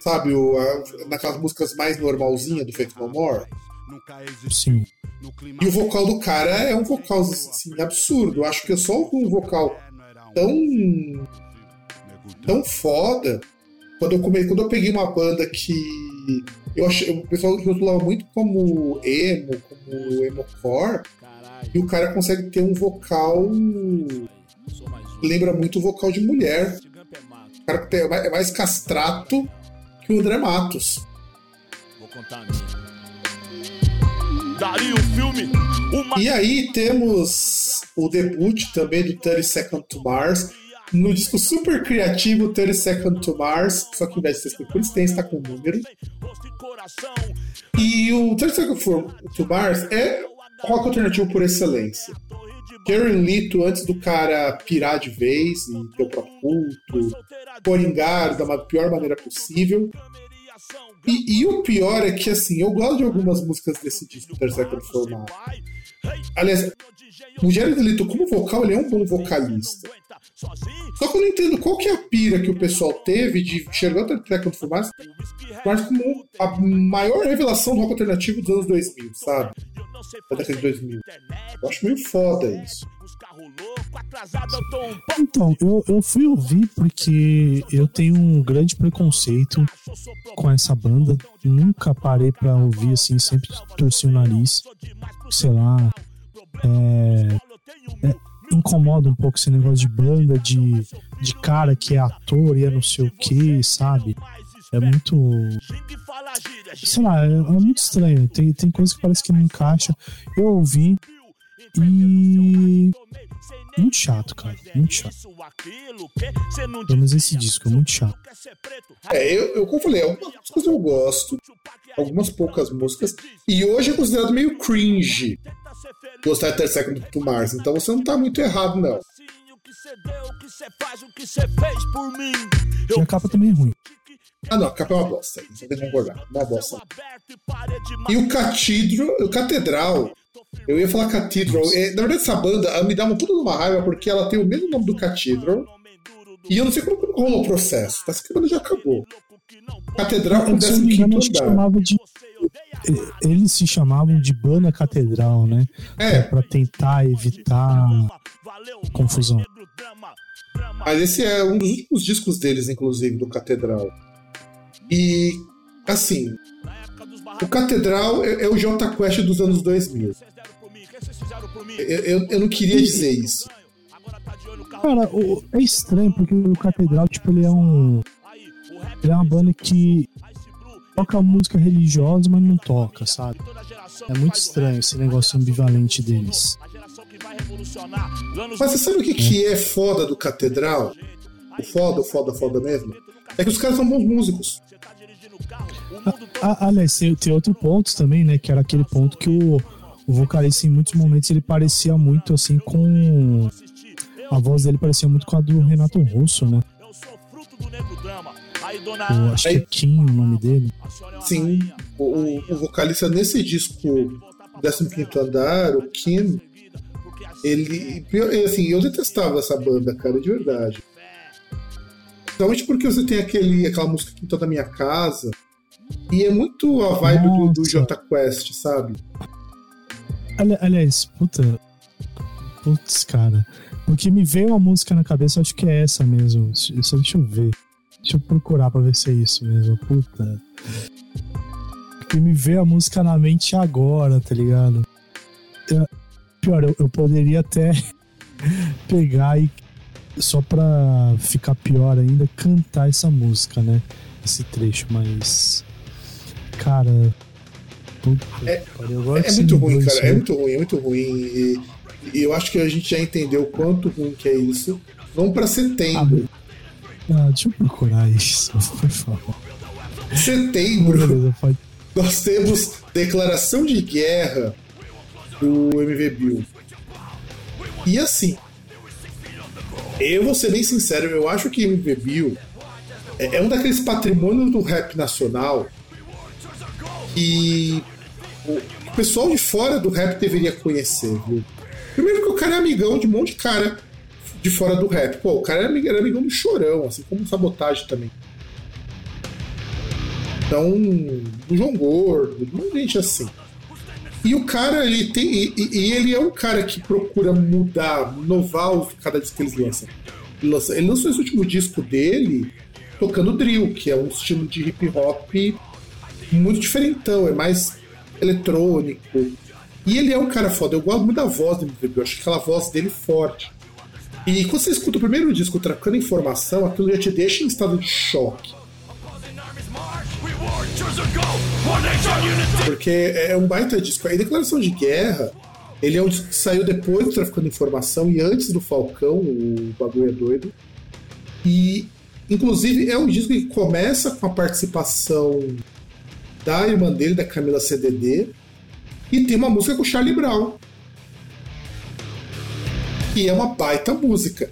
A: Sabe, o, a, naquelas músicas mais normalzinhas do Faith No More?
B: Sim.
A: E o vocal do cara é um vocal assim, absurdo. Eu acho que é só um vocal tão. tão foda. Quando eu, come, quando eu peguei uma banda que eu achei, o pessoal rotulava muito como emo, como emo-core, e o cara consegue ter um vocal. Lembra muito o vocal de mulher. O cara é mais castrato que o André Matos. Vou contar. E aí temos o debut também do 30 Second to Mars no disco super criativo 30 Second to Mars, só que em vez de escrito por extenso, está com um número. E o 30 Second to Mars é rock alternativo por excelência. Karen Lito, antes do cara pirar de vez e ter o próprio culto, coringar da pior maneira possível. E, e, o pior é que, assim, eu gosto de algumas músicas desse disco, Terceiro Formato. Aliás, o Jared Leto, como vocal, ele é um bom vocalista. Só que eu não entendo qual que é a pira que o pessoal teve de enxergar o Tecno Fumaça mas como a maior revelação do rock alternativo dos anos 2000, sabe? Da década de 2000. Eu acho meio foda isso.
B: Então, eu, eu fui ouvir porque eu tenho um grande preconceito com essa banda. Nunca parei pra ouvir assim, sempre torci o nariz. Sei lá. É, é, incomoda um pouco esse negócio de banda, de, de cara que é ator e é não sei o que, sabe? É muito. Sei lá, é, é, muito estranho. Tem, tem coisa que parece que não encaixa. Eu ouvi e. Muito chato, cara. Muito chato. Pelo menos esse disco é muito chato.
A: É, eu, eu como eu falei, algumas músicas eu gosto, algumas poucas músicas, e hoje é considerado meio cringe gostar de ter Second to Mars. Então você não tá muito errado, não.
B: E a capa também é ruim.
A: Ah, não, a capa é uma bosta. Não tem que concordar. Uma bosta. E o Catedral, o Catedral, eu ia falar Cathedral. É, na verdade, essa banda me dá uma puta de uma raiva porque ela tem o mesmo nome do Cathedral. E eu não sei como rolou o processo. Parece que a banda já acabou. Catedral com
B: Se eu não
A: 15
B: me engano, acho que
A: andar.
B: chamava de. Eles se chamavam de banda catedral, né?
A: É,
B: Pra tentar evitar confusão.
A: mas esse é um dos últimos discos deles, inclusive, do Catedral. E, assim, o Catedral é, é o J Quest dos anos 2000. Eu, eu, eu não queria dizer isso.
B: Cara, o- é estranho porque o Catedral, tipo, ele é um. Ele é uma banda que toca música religiosa, mas não toca, sabe? É muito estranho esse negócio ambivalente deles.
A: Mas você sabe o que, que é foda do Catedral? O foda, o foda, foda mesmo? É que os caras são bons músicos.
B: Aliás, tem, tem outro ponto também, né? Que era aquele ponto que o, o vocalista, em muitos momentos, ele parecia muito assim com. A voz dele parecia muito com a do Renato Russo, né? O, acho que é Kim o nome dele.
A: Sim, o, o- vocalista nesse disco 15 Andar, o Kim, ele. Assim, eu detestava essa banda, cara, de verdade. Principalmente porque você tem aquele, aquela música Quintal da Minha Casa. E é muito a vibe do, do
B: Nossa.
A: J Quest, sabe?
B: Ali- aliás, puta. Putz, cara. Porque me veio uma música na cabeça, acho que é essa mesmo. Só deixa eu ver. Deixa eu procurar pra ver se é isso mesmo. Puta. Porque me veio a música na mente agora, tá ligado? Eu- pior, eu, eu poderia até pegar e, só pra ficar pior ainda, cantar essa música, né? Esse trecho, mas. Cara. Puta,
A: É- É muito ruim, cara. É muito ruim, é muito ruim. E, e eu acho que a gente já entendeu o quanto ruim que é isso. Vamos pra setembro.
B: Ah, deixa eu procurar isso, por favor.
A: Setembro, nós temos declaração de guerra do MV Bill. E assim, eu vou ser bem sincero, eu acho que MV Bill é, é um daqueles patrimônios do rap nacional que o, pessoal de fora do rap deveria conhecer, viu? Primeiro que o cara é amigão de um monte de cara de fora do rap. Pô, o cara era amig- era amigão do Chorão, assim como Sabotagem também. Então, o João Gordo, muita gente assim. E o cara, ele tem. E, e- ele é um cara que procura mudar, inovar cada disco que eles lançam. Ele, ele lançou esse último disco dele tocando drill, que é um estilo de hip hop muito diferentão, é mais eletrônico. E ele é um cara foda, eu gosto muito da voz do MVB, eu acho que aquela voz dele forte. E quando você escuta o primeiro disco trocando informação, aquilo já te deixa em estado de choque. Porque é um baita disco. A Declaração de Guerra, ele é um disco que saiu depois do Traficando Informação e antes do Falcão, o bagulho é doido. E, inclusive, é um disco que começa com a participação da irmã dele, da Camila CDD, e tem uma música com o Charlie Brown. Que é uma baita música.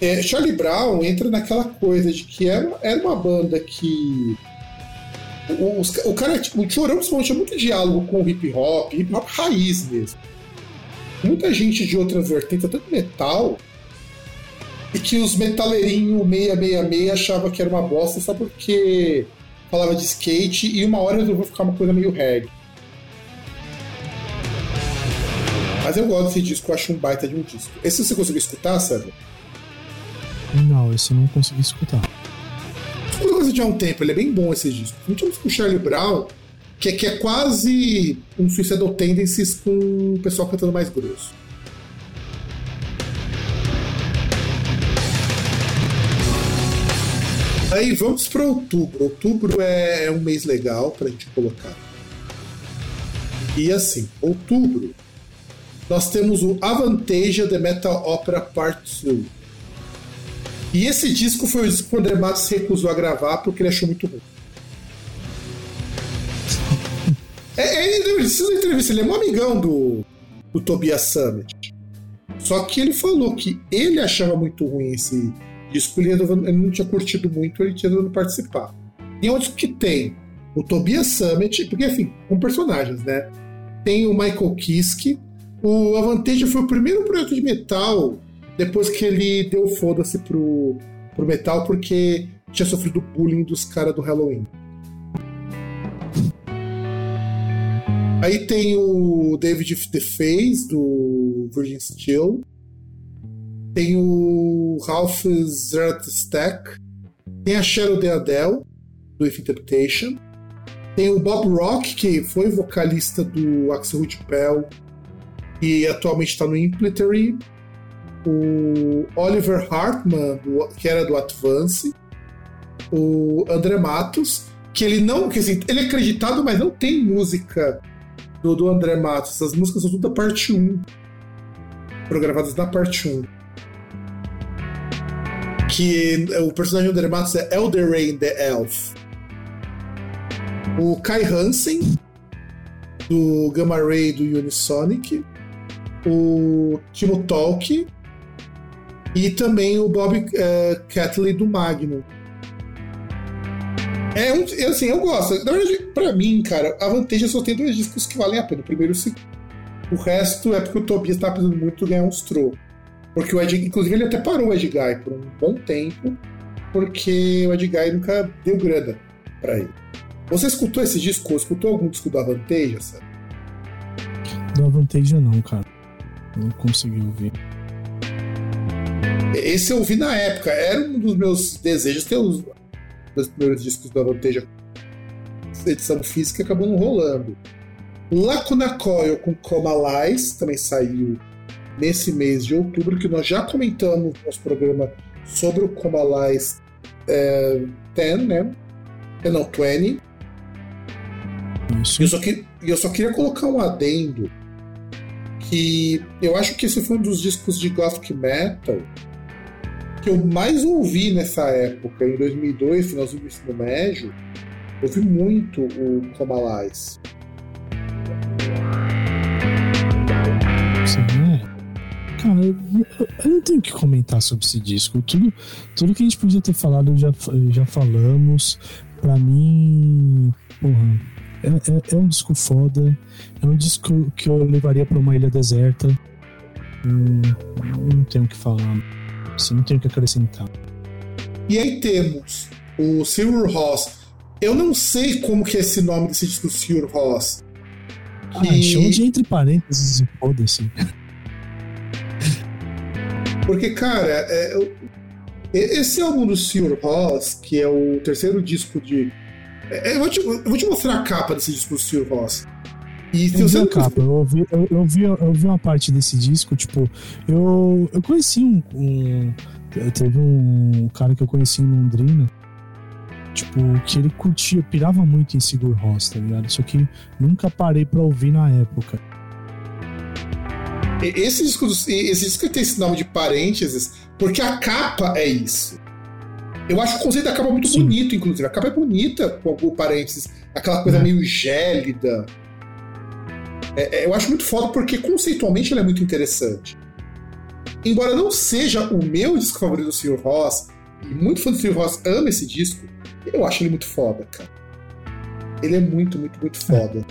A: É, Charlie Brown entra naquela coisa de que era, era uma banda que o, o cara, tipo, o Chorão principalmente tinha muito diálogo com o hip hop, hip hop raiz mesmo. Muita gente de outras vertentes, até do metal, e que os metaleirinhos 666 achavam que era uma bosta só porque falava de skate e uma hora resolveu ficar uma coisa meio reggae. Mas eu gosto desse disco, eu acho um baita de um disco. Esse você conseguiu escutar, César?
B: Não, esse eu não consegui escutar.
A: Uma coisa de há um tempo, ele é bem bom esse disco. A gente com o Charlie Brown, que é, que é quase um Suicidal Tendencies com o pessoal cantando mais grosso. Aí vamos para outubro. Outubro é, é um mês legal pra gente colocar. E assim, outubro, nós temos o Avantasia The Metal Opera Part 2. E esse disco foi o disco que o André Matos recusou a gravar porque ele achou muito ruim. É, é, ele precisa entrevista, ele é um amigão do, do Tobias Summit. Só que ele falou que ele achava muito ruim esse disco, ele, resolveu- ele não tinha curtido muito, ele tinha resolvido participar. E é disco que tem o Tobias Summit, porque enfim, com personagens, né? Tem o Michael Kiske. O Avantage foi o primeiro projeto de metal depois que ele deu foda-se pro pro metal porque tinha sofrido bullying dos caras do Halloween. Aí tem o David The Face, do Virgin Steel. Tem o Ralph Zerstack. Tem a Cheryl The Adele, do If Interpretation. Tem o Bob Rock, que foi vocalista do Axel Rude Pell e atualmente está no Impletery. O Oliver Hartman, do, que era do Advance. O André Matos, que ele não. Que, assim, ele é acreditado, mas não tem música do, do André Matos. Essas músicas são tudo da parte 1. Programadas na parte 1. Que o personagem do André Matos é Elder Rain the Elf. O Kai Hansen, do Gamma Ray do Unisonic. O Timo Tolk. E também o Bob uh, Catley do Magnum. É um, assim, eu gosto. Na verdade, pra mim, cara, a vantagem é só tem dois discos que valem a pena. O primeiro e o segundo. O resto é porque o Tobias tá precisando muito ganhar uns trocos. Porque o Ed, inclusive, ele até parou o Ed Guy por um bom tempo, porque o Ed Guy nunca deu grana pra ele. Você escutou esse disco? Escutou algum disco do Avanteja, sabe?
B: Do Avanteja não, cara. Não consegui ouvir.
A: Esse eu ouvi na época. Era um dos meus desejos ter os dos primeiros discos da Vanteja edição física acabou não rolando. Lacuna Coil com Coma Lies também saiu nesse mês de outubro, que nós já comentamos no nosso programa sobre o Coma Lies é, 10, né? É, não, 20. Isso. Eu só, que, eu só queria colocar um adendo que eu acho que esse foi um dos discos de Gothic Metal que eu mais ouvi nessa época, em 2002, finalzinho do ensino médio, ouvi muito o Comalais.
B: Cara, eu, eu, não tenho que comentar sobre esse disco. Tudo, tudo que a gente podia ter falado já, já falamos. Pra mim, porra, é, é, é, um disco foda. É um disco que eu levaria pra uma ilha deserta. Hum, não tenho o que falar. Você não tem o que acrescentar.
A: E aí temos o Silver Ross. Eu não sei como que é esse nome desse disco Silver Ross.
B: Ah, chama de entre parênteses e foda-se.
A: Porque, cara, é, esse álbum do Silver Ross, que é o terceiro disco de. É, eu, vou te, eu vou te mostrar a capa desse disco do Silver Ross.
B: E se eu você vi a capa, eu ouvi, eu, eu, vi, eu vi uma parte desse disco, tipo, eu, eu conheci um, um. Teve um cara que eu conheci em Londrina, tipo, que ele curtia, pirava muito em Sigur Rós, tá ligado? Só que nunca parei pra ouvir na época.
A: Esse disco, esse disco tem esse nome de parênteses, porque a capa é isso. Eu acho o conceito da capa muito Sim. bonito, inclusive. A capa é bonita com o parênteses, aquela coisa é. meio gélida. É, é, eu acho muito foda porque conceitualmente ele é muito interessante. Embora não seja o meu disco favorito do Sr. Ross, e muito fã do Sr. Ross ama esse disco, eu acho ele muito foda, cara. Ele é muito, muito, muito foda.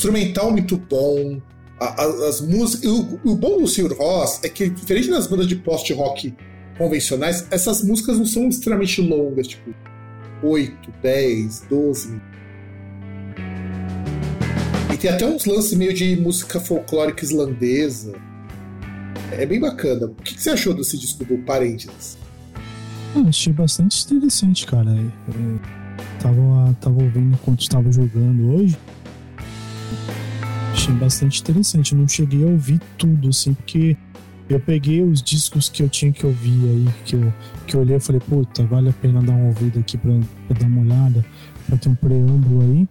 A: Instrumental muito bom. A, a, as músicas. O, o, bom do Sr. Ross é que, diferente das bandas de post-rock convencionais, essas músicas não são extremamente longas, tipo 8, 10, 12 minutos tem até uns lances meio de música folclórica islandesa. É bem bacana. O que, você achou desse disco do Parênteses?
B: Eu achei bastante interessante, cara. Eu tava, tava ouvindo enquanto estava jogando hoje. Achei bastante interessante. Eu não cheguei a ouvir tudo, assim, porque eu peguei os discos que eu tinha que ouvir aí, que eu, que eu olhei e falei, puta, vale a pena dar uma ouvida aqui pra, pra dar uma olhada, pra ter um preâmbulo aí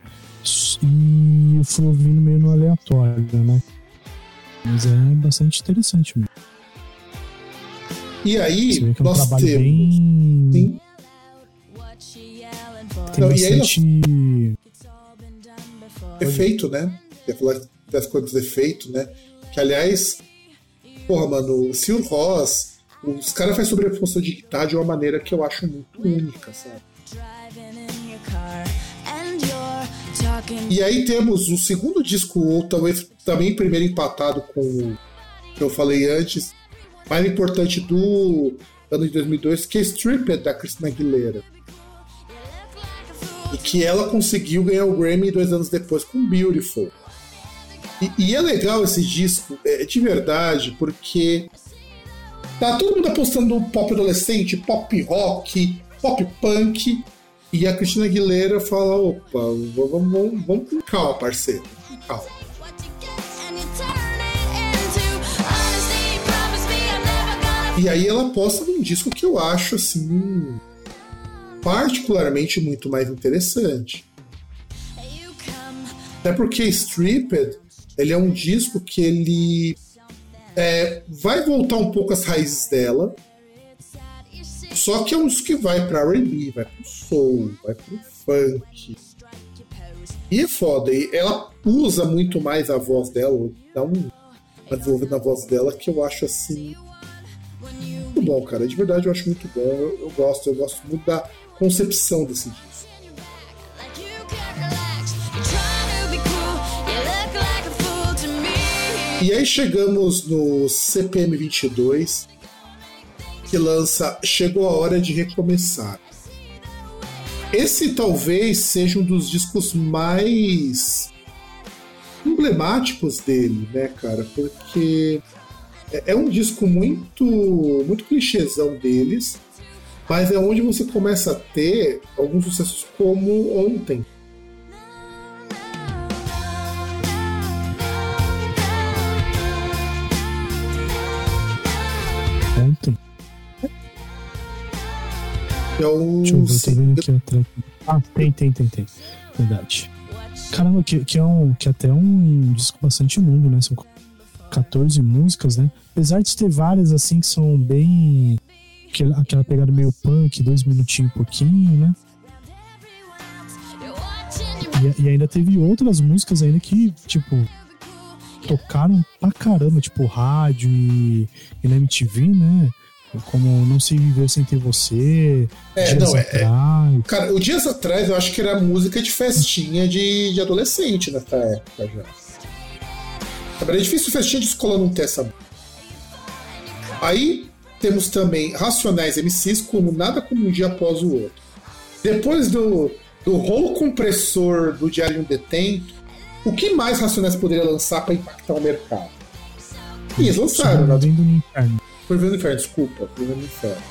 B: e eu fui ouvindo meio no aleatório, né? Mas é bastante interessante mesmo.
A: E aí, é um nós temos. Bem... Sim.
B: Tem Não, bastante...
A: Nós... Efeito, né? Quer falar das coisas do efeito, né? Que aliás, porra, mano, o Sil Ross, os caras fazem sobreposição de guitarra de uma maneira que eu acho muito única, sabe? E aí temos o segundo disco, ou talvez também primeiro empatado com o que eu falei antes, mais importante do ano de 2002, que é Stripped, da Christina Aguilera. E que ela conseguiu ganhar o Grammy dois anos depois com Beautiful. E, e é legal esse disco, é, de verdade, porque tá todo mundo apostando pop adolescente, pop rock, pop punk, e a Cristina Aguilera fala: opa, vamos, vamos, vamos com calma, parceiro, com calma. E aí ela posta num disco que eu acho assim particularmente muito mais interessante. Até porque Stripped ele é um disco que ele é, vai voltar um pouco às raízes dela, só que é um disco que vai para R&B, vai pro soul, vai pro funk. E é foda, ela usa muito mais a voz dela, dá um desenvolvimento na voz dela que eu acho assim muito bom, cara. De verdade, eu acho muito bom. Eu, eu gosto, eu gosto muito da concepção desse disco. E aí chegamos no CPM 22, que lança Chegou a Hora de Recomeçar. Esse talvez seja um dos discos mais emblemáticos dele, né, cara? Porque é, é um disco muito, muito clichêzão deles, mas é onde você começa a ter alguns sucessos como Ontem.
B: Ontem?
A: É o...
B: Deixa eu ver, tô vendo aqui atrás. Ah, tem, tem, tem, tem. Verdade. Caramba, que, que, é um, que até é um disco bastante longo, né? São 14 músicas, né? Apesar de ter várias assim que são bem. Aquela pegada meio punk, dois minutinhos e pouquinho, né? E, e, ainda teve outras músicas ainda que, tipo, tocaram pra caramba, tipo, rádio e, e na MTV, né? Como Não Sei Viver Sem Ter Você.
A: É, dias não, é, é. atrás. Cara, o Dias Atrás eu acho que era música de festinha de, de adolescente nessa época já. É difícil festinha de escola não ter essa. Aí temos também Racionais MCs como Nada Como Um Dia Após o Outro. Depois do, do rolo compressor do Diário um Detento, o que mais Racionais poderia lançar para impactar o mercado? E eles lançaram, né?
B: Vendo no Inferno.
A: Foi vendo no Inferno, desculpa, foi vendo no Inferno.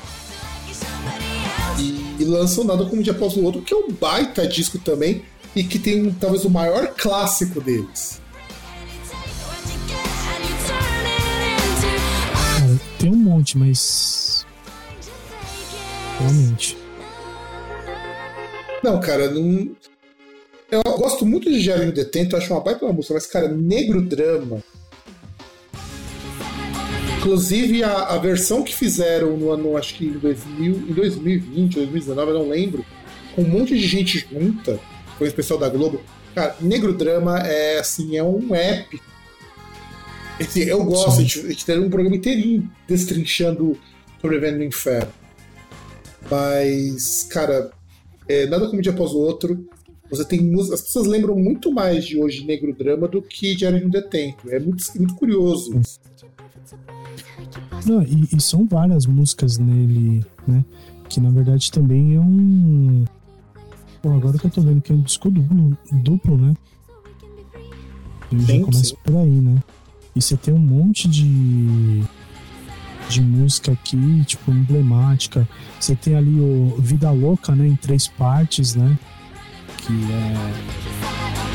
A: E, e lançam Nada Como Um Dia Após o Outro, que é um baita disco também, e que tem talvez o maior clássico deles.
B: Tem um monte, mas. Realmente.
A: Não, cara, não. Eu gosto muito de Diário Detento, acho uma baita uma música, mas, cara, Negro Drama. Inclusive, a, a versão que fizeram no ano, acho que em, 2000, em 2020, 2019, eu não lembro, com um monte de gente junta, foi o especial da Globo. Cara, Negro Drama é, assim, é um épico Assim, eu gosto de, de, ter um programa inteirinho destrinchando Sobrevivendo no Inferno. Mas, cara, é, nada como um dia após o outro. Você tem As pessoas lembram muito mais de hoje Negro Drama do que Diário de um Detento. É muito, muito curioso.
B: Não, e, e, são várias músicas nele, né? Que na verdade também é um. Pô, agora que eu tô vendo que é um disco duplo, duplo né? Ele já começa por aí, né? E você tem um monte de de música aqui, tipo, emblemática. Você tem ali o Vida Louca, né, em três partes, né? Que é.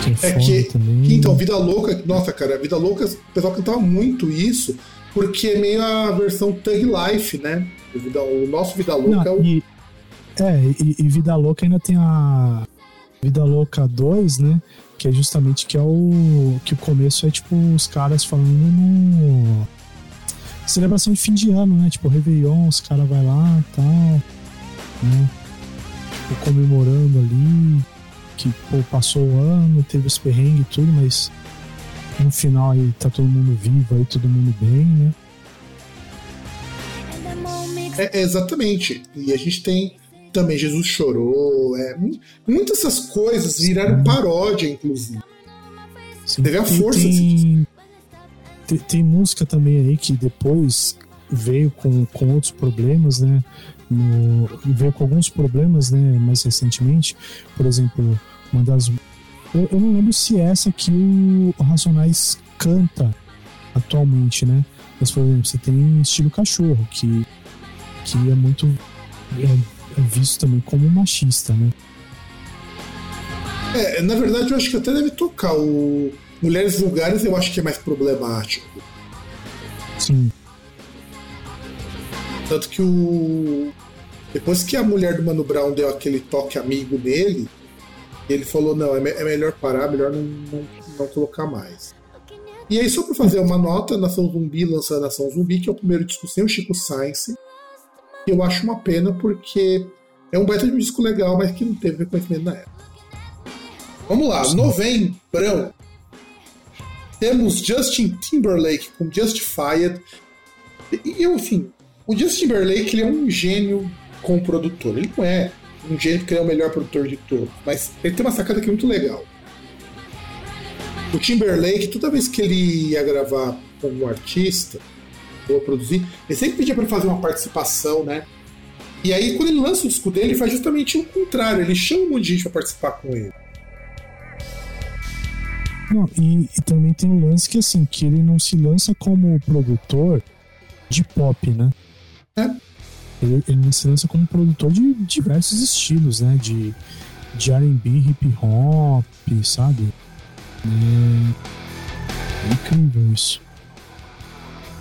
B: Que é, é que, também.
A: então, Vida Louca, nossa, cara, Vida Louca, o pessoal cantava muito isso, porque é meio a versão Thug Life, né? O, Vida, o nosso Vida Louca Não, é o.
B: E, é, e, e Vida Louca ainda tem a Vida Louca 2, né? Que é justamente que é o. Que o começo é tipo os caras falando no. Celebração de fim de ano, né? Tipo, Réveillon, os caras vai lá e tal. Né? Tipo, comemorando ali. Que, pô, passou o ano, teve os perrengues e tudo, mas no final aí tá todo mundo vivo aí, todo mundo bem, né?
A: É, exatamente. E a gente tem também Jesus chorou. É, muitas dessas coisas viraram paródia, inclusive. Sim, Teve a força.
B: Tem, tem, tem, música também aí que depois veio com, com outros problemas, né? No, veio com alguns problemas, né? Mais recentemente, por exemplo, uma das. Eu, eu não lembro se é essa que o Racionais canta atualmente, né? Mas, por exemplo, você tem estilo cachorro, que, que é muito é, é visto também como machista, né?
A: É, na verdade, eu acho que até deve tocar. O Mulheres Vulgares eu acho que é mais problemático.
B: Sim.
A: Tanto que o. Depois que a mulher do Mano Brown deu aquele toque amigo nele, ele falou: não, é, me é melhor parar, melhor não, não, não, colocar mais. E aí, só para fazer uma nota, Nação Zumbi lança Nação Zumbi, que é o primeiro disco sem o Chico Science. Que eu acho uma pena porque é um baita de um disco legal, mas que não teve reconhecimento na época. Vamos lá, novembro. Temos Justin Timberlake com Justified. E, eu, assim, o Justin Timberlake ele é um gênio como produtor. Ele não é um gênio porque ele é o melhor produtor de todos, mas ele tem uma sacada que é muito legal. O Timberlake, toda vez que ele ia gravar como artista, ou produzir, ele sempre pedia para fazer uma participação, né? E aí, quando ele lança o disco dele, ele faz justamente o contrário. Ele chama um monte de gente para participar com ele.
B: Não, e, e, também tem um lance que assim, que ele não se lança como produtor de pop, né?
A: É.
B: Ele, ele se lança como produtor de diversos estilos, né? De, de R&B, hip hop, sabe? É, é incrível isso.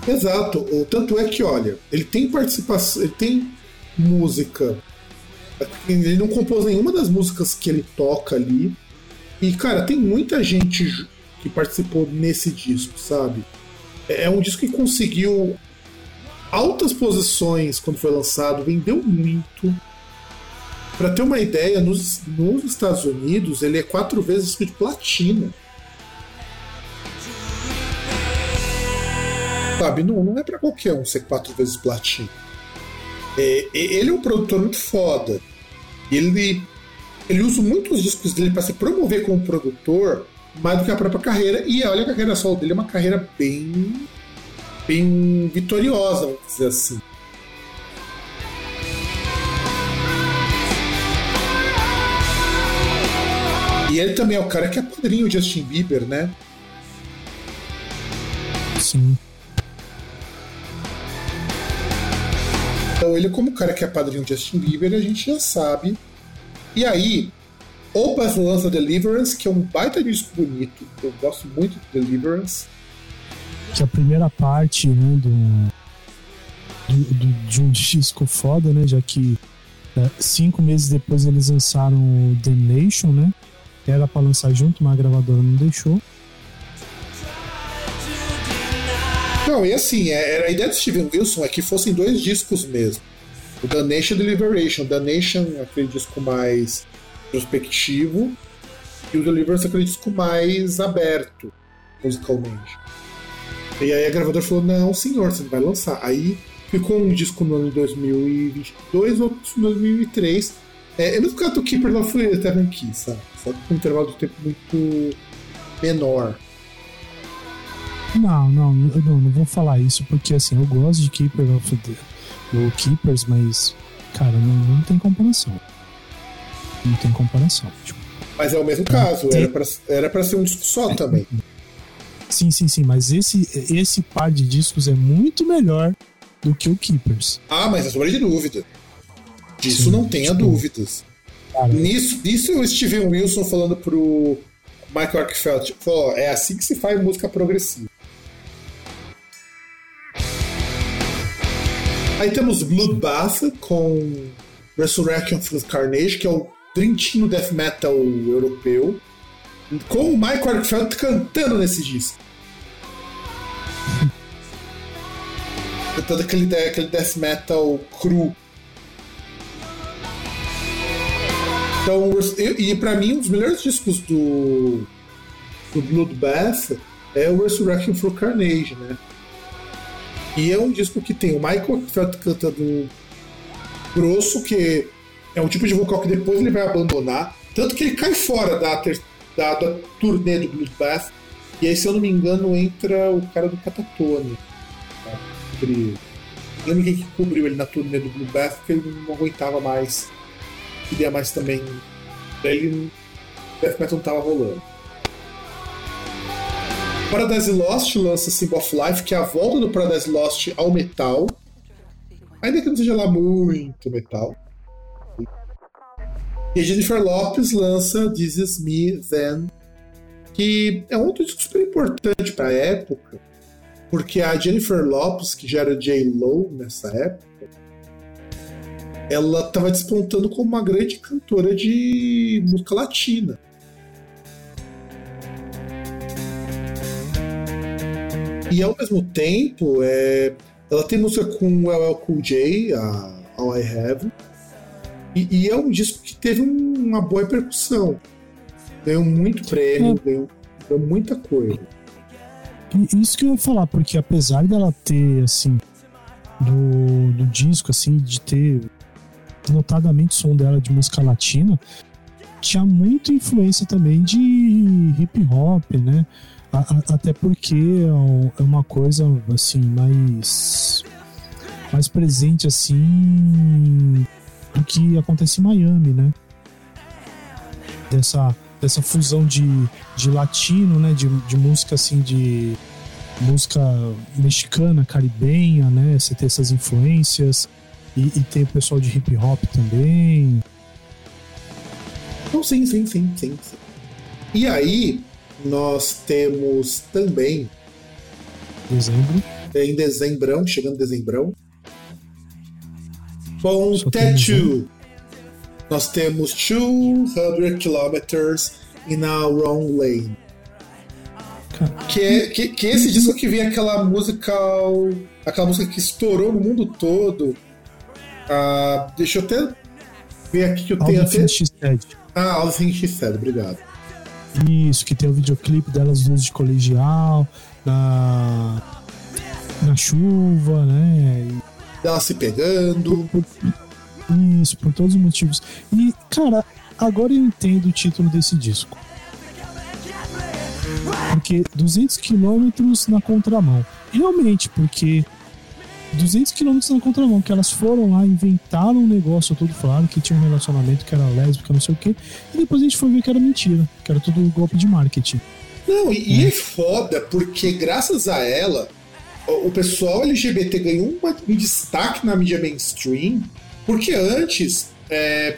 A: Exato. Tanto é que, olha, ele tem participação, ele tem música. Ele não compôs nenhuma das músicas que ele toca ali, e, cara, tem muita gente que participou nesse disco, sabe? É, é um disco que conseguiu altas posições quando foi lançado, vendeu muito. Para ter uma ideia, nos, nos, Estados Unidos ele é quatro vezes disco de platina. Sabe, não, não é para qualquer um ser quatro vezes platina. É, ele é um produtor muito foda. Ele ele usa muito os discos dele para se promover como produtor mais do que a própria carreira. E olha a carreira solo dele é uma carreira bem. bem vitoriosa, vamos dizer assim. E ele também é o cara que é padrinho de Justin Bieber, né?
B: Sim.
A: Então ele, como cara que é padrinho de Justin Bieber, a gente já sabe e aí, Opas lança Deliverance, que é um baita disco bonito. Eu gosto muito de Deliverance.
B: Que é a primeira parte né, do, do, do, de um disco foda, né? Já que é, cinco meses depois eles lançaram o The Nation, né? Era pra lançar junto, mas a gravadora não deixou.
A: Não, e assim, é, a ideia do Steven Wilson é que fossem dois discos mesmo. O The Nation Deliberation. The Nation aquele disco mais prospectivo e o Deliverance aquele disco mais aberto musicalmente. E aí a gravadora falou: não, senhor, você não vai lançar. Aí ficou um disco no ano de 2022, outro no 2003. É, é mesmo caso do Keeper the Seven Keys, sabe? Só com um intervalo de tempo muito menor.
B: Não, não, não, não vou falar isso porque assim, eu gosto de Keeper of the o Keepers, mas, cara, não, não tem comparação. Não tem comparação. Tipo,
A: mas é o mesmo caso, tem... era, pra, era pra ser um disco só é, também.
B: Sim, sim, sim, mas esse, esse par de discos é muito melhor do que o Keepers.
A: Ah, mas é sobre de dúvida. Disso sim, não tenha tipo, dúvidas. Cara, nisso, nisso o Steven Wilson falando pro Michael Arkfeld, tipo, é assim que se faz música progressiva. Aí temos Bloodbath com Resurrection of Carnage, que é o trintinho death metal europeu, com o Michael Arkfeld cantando nesse disco. cantando aquele, aquele death metal cru. Então, e para mim, um dos melhores discos do, do Bloodbath é o Resurrection for Carnage, né? E é um disco que tem o Michael Felt cantando grosso, que é um tipo de vocal que depois ele vai abandonar. Tanto que ele cai fora da, ter, da, da turnê do Bloodbath. E aí, se eu não me engano, entra o cara do Catatone. Tá? Lembro quem que cobriu ele na turnê do Blue Bath, porque ele não aguentava mais. Queria mais também. Daí ele. Death Metal não tava rolando. Paradise Lost lança Symbol of Life, que é a volta do Paradise Lost ao metal. Ainda que não seja lá muito metal. E a Jennifer Lopes lança This Is Me Then, que é outro disco super importante para a época, porque a Jennifer Lopes, que já era J-Lo nessa época, ela estava despontando como uma grande cantora de música latina. E ao mesmo tempo, é, ela tem música com o LL Cool J, a All I Have, e, e é um disco que teve um, uma boa repercussão. Ganhou muito prêmio, é. ganhou, ganhou muita coisa.
B: Isso que eu ia falar, porque apesar dela ter, assim, do, do disco, assim, de ter notadamente o som dela de música latina, tinha muita influência também de hip hop, né? A, a, até porque é, é uma coisa, assim, mais, mais presente, assim, do que acontece em Miami, né? Dessa, dessa fusão de, de latino, né? De, de música assim, de música mexicana, caribenha, né? Você ter essas influências. E, e tem o pessoal de hip hop também.
A: Então, sim, sim, sim, sim, sim. E aí, nós temos também.
B: Dezembro.
A: Em dezembrão, chegando dezembrão, com Tattoo. Nós temos 200 Kilometers in a Wrong Lane. Que, é, que, que esse disco que vem aquela música. Aquela música que estourou no mundo todo. Ah, deixa eu até ver aqui que eu tenho até. Ah, All Things She Said, obrigado.
B: Isso, que tem o videoclipe delas duas de colegial, na, na chuva, né?
A: dela se pegando.
B: Isso, por todos os motivos. E, cara, agora eu entendo o título desse disco. Porque 200 quilômetros na contramão. Realmente, porque 200 quilômetros na contramão, que elas foram lá, inventaram um negócio todo, falaram que tinha um relacionamento que era lésbica, não sei o quê, e depois a gente foi ver que era mentira, que era tudo golpe de marketing.
A: Não, e, é. e é foda, porque graças a ela, o pessoal LGBT ganhou um destaque na mídia mainstream, porque antes é,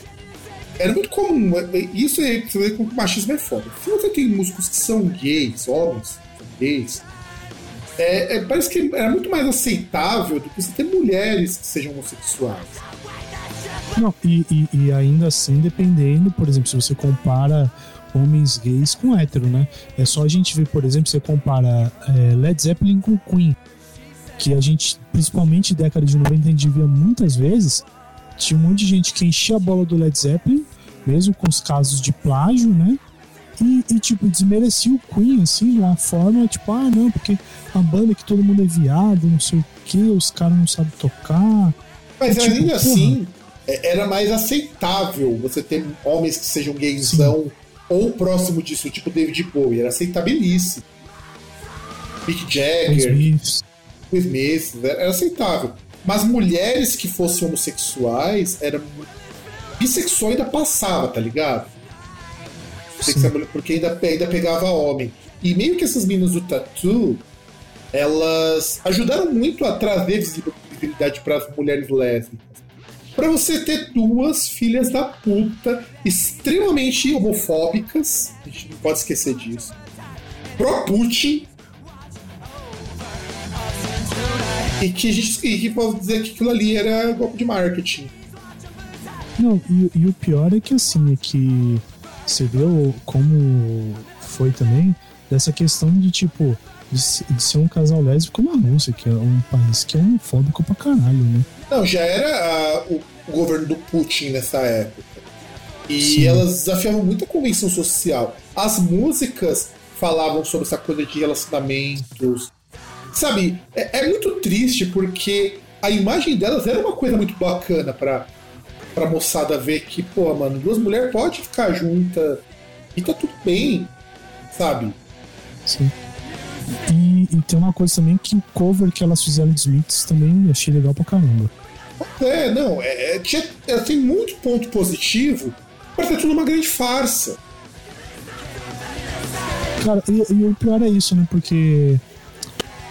A: era muito comum. É, é, isso é você vê como o machismo é foda. Se você tem músicos que são gays, homens são gays, é, é, parece que era muito mais aceitável do que você ter mulheres que sejam homossexuais.
B: Não, e, e, e ainda assim, dependendo, por exemplo, se você compara homens gays com hétero, né? É só a gente ver, por exemplo, você compara é, Led Zeppelin com Queen que a gente, principalmente década de 90, a gente via muitas vezes, tinha um monte de gente que enchia a bola do Led Zeppelin, mesmo com os casos de plágio, né? E, e, tipo, desmerecia o Queen, assim, de uma forma, tipo, ah, não, porque a banda que todo mundo é viado, não sei o que, os caras não sabem tocar.
A: Mas e, tipo, ainda assim, é, era mais aceitável você ter homens que sejam gaysão Sim. ou próximo disso, tipo David Bowie, era aceitabilíssimo. Mick Jagger. Smith, era aceitável. Mas mulheres que fossem homossexuais, era bissexual ainda passava, tá ligado? Porque ainda, ainda pegava homem. E meio que essas meninas do Tattoo, elas ajudaram muito a trazer visibilidade para as mulheres lésbicas. Para você ter duas filhas da puta extremamente homofóbicas, a gente não pode esquecer disso. Pro Putin, E que a gente e que pode dizer que aquilo ali era golpe de marketing.
B: Não, e, e, o pior é que assim, é que você vê como foi também dessa questão de tipo de, ser um casal lésbico na Rússia, que é um país que é homofóbico pra caralho, né?
A: Não, já era o, o, governo do Putin nessa época. E Sim. elas desafiavam muito a convenção social. As músicas falavam sobre essa coisa de relacionamentos, Sabe, é, é, muito triste porque a imagem delas era uma coisa muito bacana pra, pra moçada ver que, pô, mano, duas mulheres podem ficar juntas e tá tudo bem, sabe?
B: Sim. E, e, tem uma coisa também que o cover que elas fizeram de Smiths também achei legal pra caramba.
A: É, não, é, é, é tem muito ponto positivo, mas é tudo uma grande farsa.
B: Cara, e, e, o pior é isso, né? Porque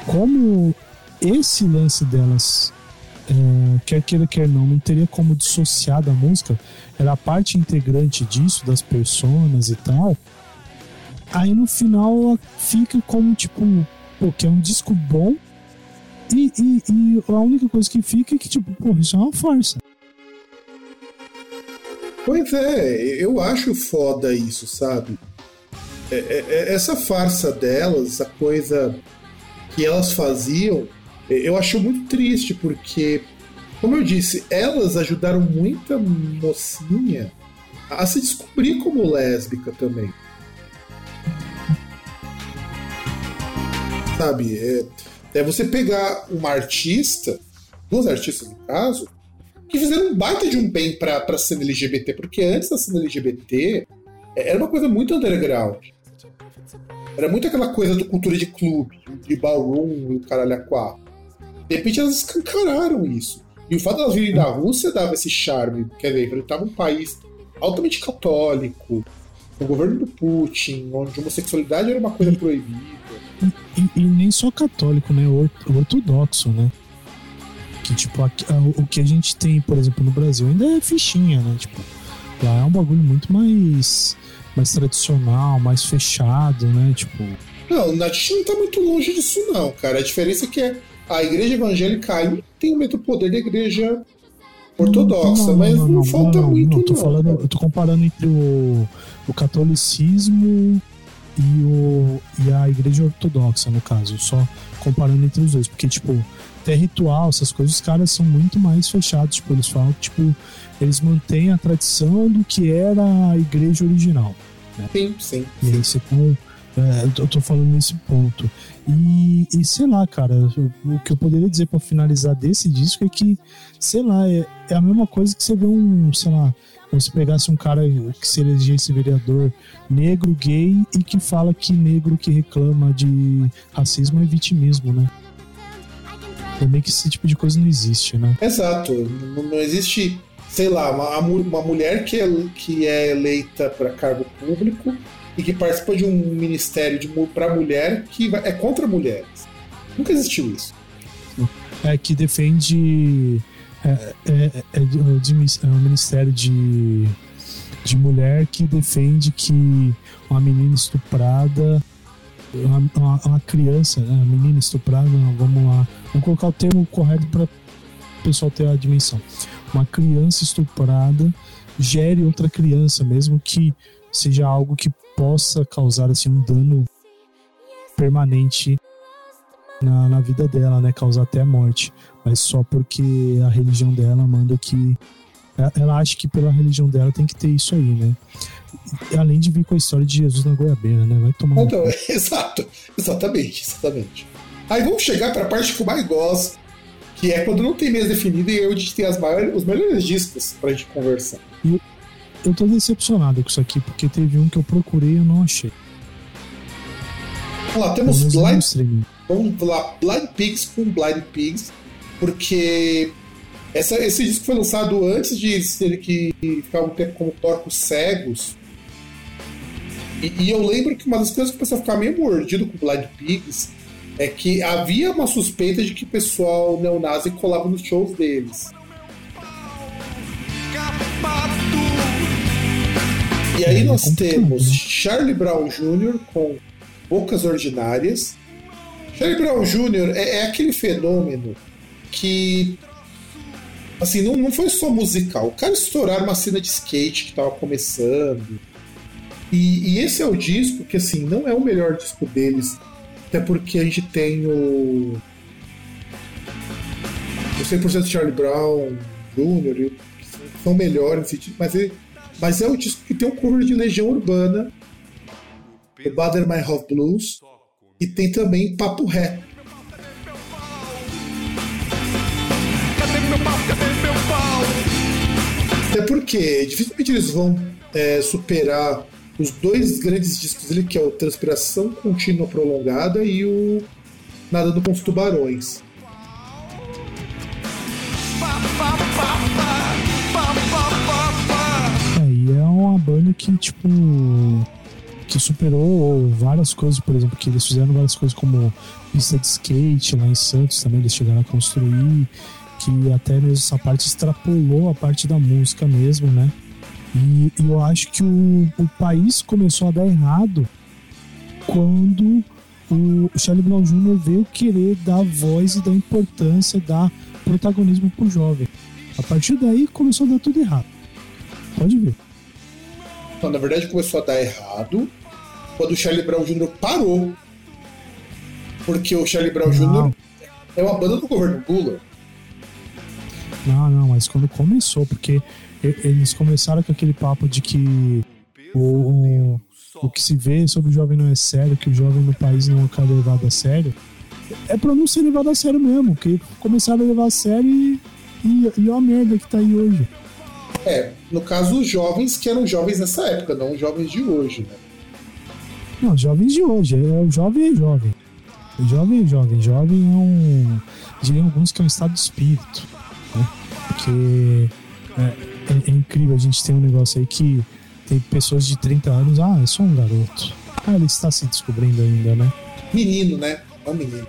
B: como esse lance delas, é, quer queira, quer não, não teria como dissociar da música, era parte integrante disso, das personas e tal. Aí no final fica como tipo, pô, que é um disco bom. E, e, e, a única coisa que fica é que, tipo, pô, isso é uma farsa.
A: Pois é, eu acho foda isso, sabe? É, é, é, essa farsa delas, essa coisa que elas faziam, eu acho muito triste, porque, como eu disse, elas ajudaram muita mocinha a se descobrir como lésbica também. Sabe? É, é você pegar uma artista, duas artistas no caso, que fizeram um baita de um bem pra, pra cena LGBT, porque antes da cena LGBT é, era uma coisa muito underground. Era muito aquela coisa do cultura de clube, de ballroom e o caralho a quatro. De repente elas escancararam isso. E o fato de elas virem da Rússia dava esse charme. Quer dizer, enfrentava um país altamente católico, o governo do Putin, onde homossexualidade era uma coisa proibida.
B: E, e nem só católico, né? Ortodoxo, né? Que, tipo, a, a, o que a gente tem, por exemplo, no Brasil ainda é fichinha, né? Tipo, lá é um bagulho muito mais, mais tradicional, mais fechado, né? Tipo.
A: Não, a gente não tá muito longe disso, não, cara. A diferença é que a igreja evangélica ainda tem o mesmo poder da igreja ortodoxa, não, mas não, não, não falta muito. Não,
B: tô falando, eu tô comparando entre o, o catolicismo e, o, e a igreja ortodoxa, no caso, só comparando entre os dois, porque, tipo, até ritual, essas coisas, os caras são muito mais fechados, tipo, eles falam que, tipo, eles mantêm a tradição do que era a igreja original. Né?
A: Sim, sim.
B: E aí você. É, eu tô falando nesse ponto. E, e sei lá, cara, o, que eu poderia dizer para finalizar desse disco é que, sei lá, é, é a mesma coisa que você vê um, sei lá, se pegasse um cara que se elegesse vereador negro, gay e que fala que negro que reclama de racismo é vitimismo, né? Também que esse tipo de coisa não existe, né?
A: Exato. Não existe, sei lá, uma, uma mulher que é, que é eleita para cargo público e que participa de um ministério para mulher que é contra mulheres. Nunca existiu isso.
B: É que defende é, é, é, de, é um ministério de, de mulher que defende que uma menina estuprada uma, uma, uma criança, né, uma menina estuprada, vamos lá, vamos colocar o termo correto para o pessoal ter a dimensão. Uma criança estuprada gere outra criança, mesmo que seja algo que possa causar assim um dano permanente na, na vida dela, né, causar até a morte mas só porque a religião dela manda que. Ela acha que pela religião dela tem que ter isso aí, né? Além de vir com a história de Jesus na goiabeira, né? Vai tomar.
A: Então, exato, exatamente, exatamente. Aí vamos chegar para a parte que eu mais gosto, que é quando não tem mesa definida e a gente tem as maiores, os melhores discos pra gente conversar.
B: E eu tô decepcionado com isso aqui, porque teve um que eu procurei e eu não achei.
A: Vamos lá, temos Blind, vamos lá, Blind Pigs com Blind Pigs porque essa, esse disco foi lançado antes de ter que ficar um tempo como Porcos Cegos. E, e, eu lembro que uma das coisas que o pessoal ficava meio mordido com Blind Pigs é que havia uma suspeita de que o pessoal neonazi colava nos shows deles. E aí nós temos Charlie Brown Jr. com Bocas Ordinárias. Charlie Brown Jr. é, é aquele fenômeno que assim, não, não foi só musical. O cara estourar uma cena de skate que tava começando. E, e, esse é o disco que, assim, não é o melhor disco deles. Até porque a gente tem o. O 100% Charlie Brown Jr., que são melhores, mas, ele, mas é o disco que tem um cover de Legião Urbana, o Bader My Half Blues, e tem também Papo Reto Até porque dificilmente eles vão é, superar os dois grandes discos dele, que é o Transpiração Contínua Prolongada e o Nadando com os Tubarões.
B: É, e é uma banda que, tipo, que superou várias coisas, por exemplo, que eles fizeram várias coisas como pista de skate lá em Santos também, eles chegaram a construir, que até mesmo essa parte extrapolou a parte da música mesmo, né? E, e eu acho que o, o país começou a dar errado quando o Charlie Brown Jr. veio querer dar voz e dar importância, dar protagonismo pro jovem. A partir daí começou a dar tudo errado. Pode ver.
A: Não, na verdade começou a dar errado quando o Charlie Brown Jr. parou. Porque o Charlie Brown
B: Não.
A: Jr. é uma banda do governo Lula.
B: Não, não, mas quando começou, porque eles começaram com aquele papo de que o, o, o que se vê sobre o jovem não é sério, que o jovem no país não é levado a sério. É pra não ser levado a sério mesmo, que começaram a levar a sério e, e, e ó a merda que tá aí hoje.
A: É, no caso, os jovens que eram jovens nessa época, não os jovens de hoje, né?
B: Não, jovens de hoje, é, o jovem é jovem. O jovem é jovem, jovem é um. Diriam alguns que é um estado de espírito. Né? Porque é, é- é incrível, a gente tem um negócio aí que tem pessoas de 30 anos, ah, é só um garoto. Ah, ele está se descobrindo ainda, né?
A: Menino, né? É um menino.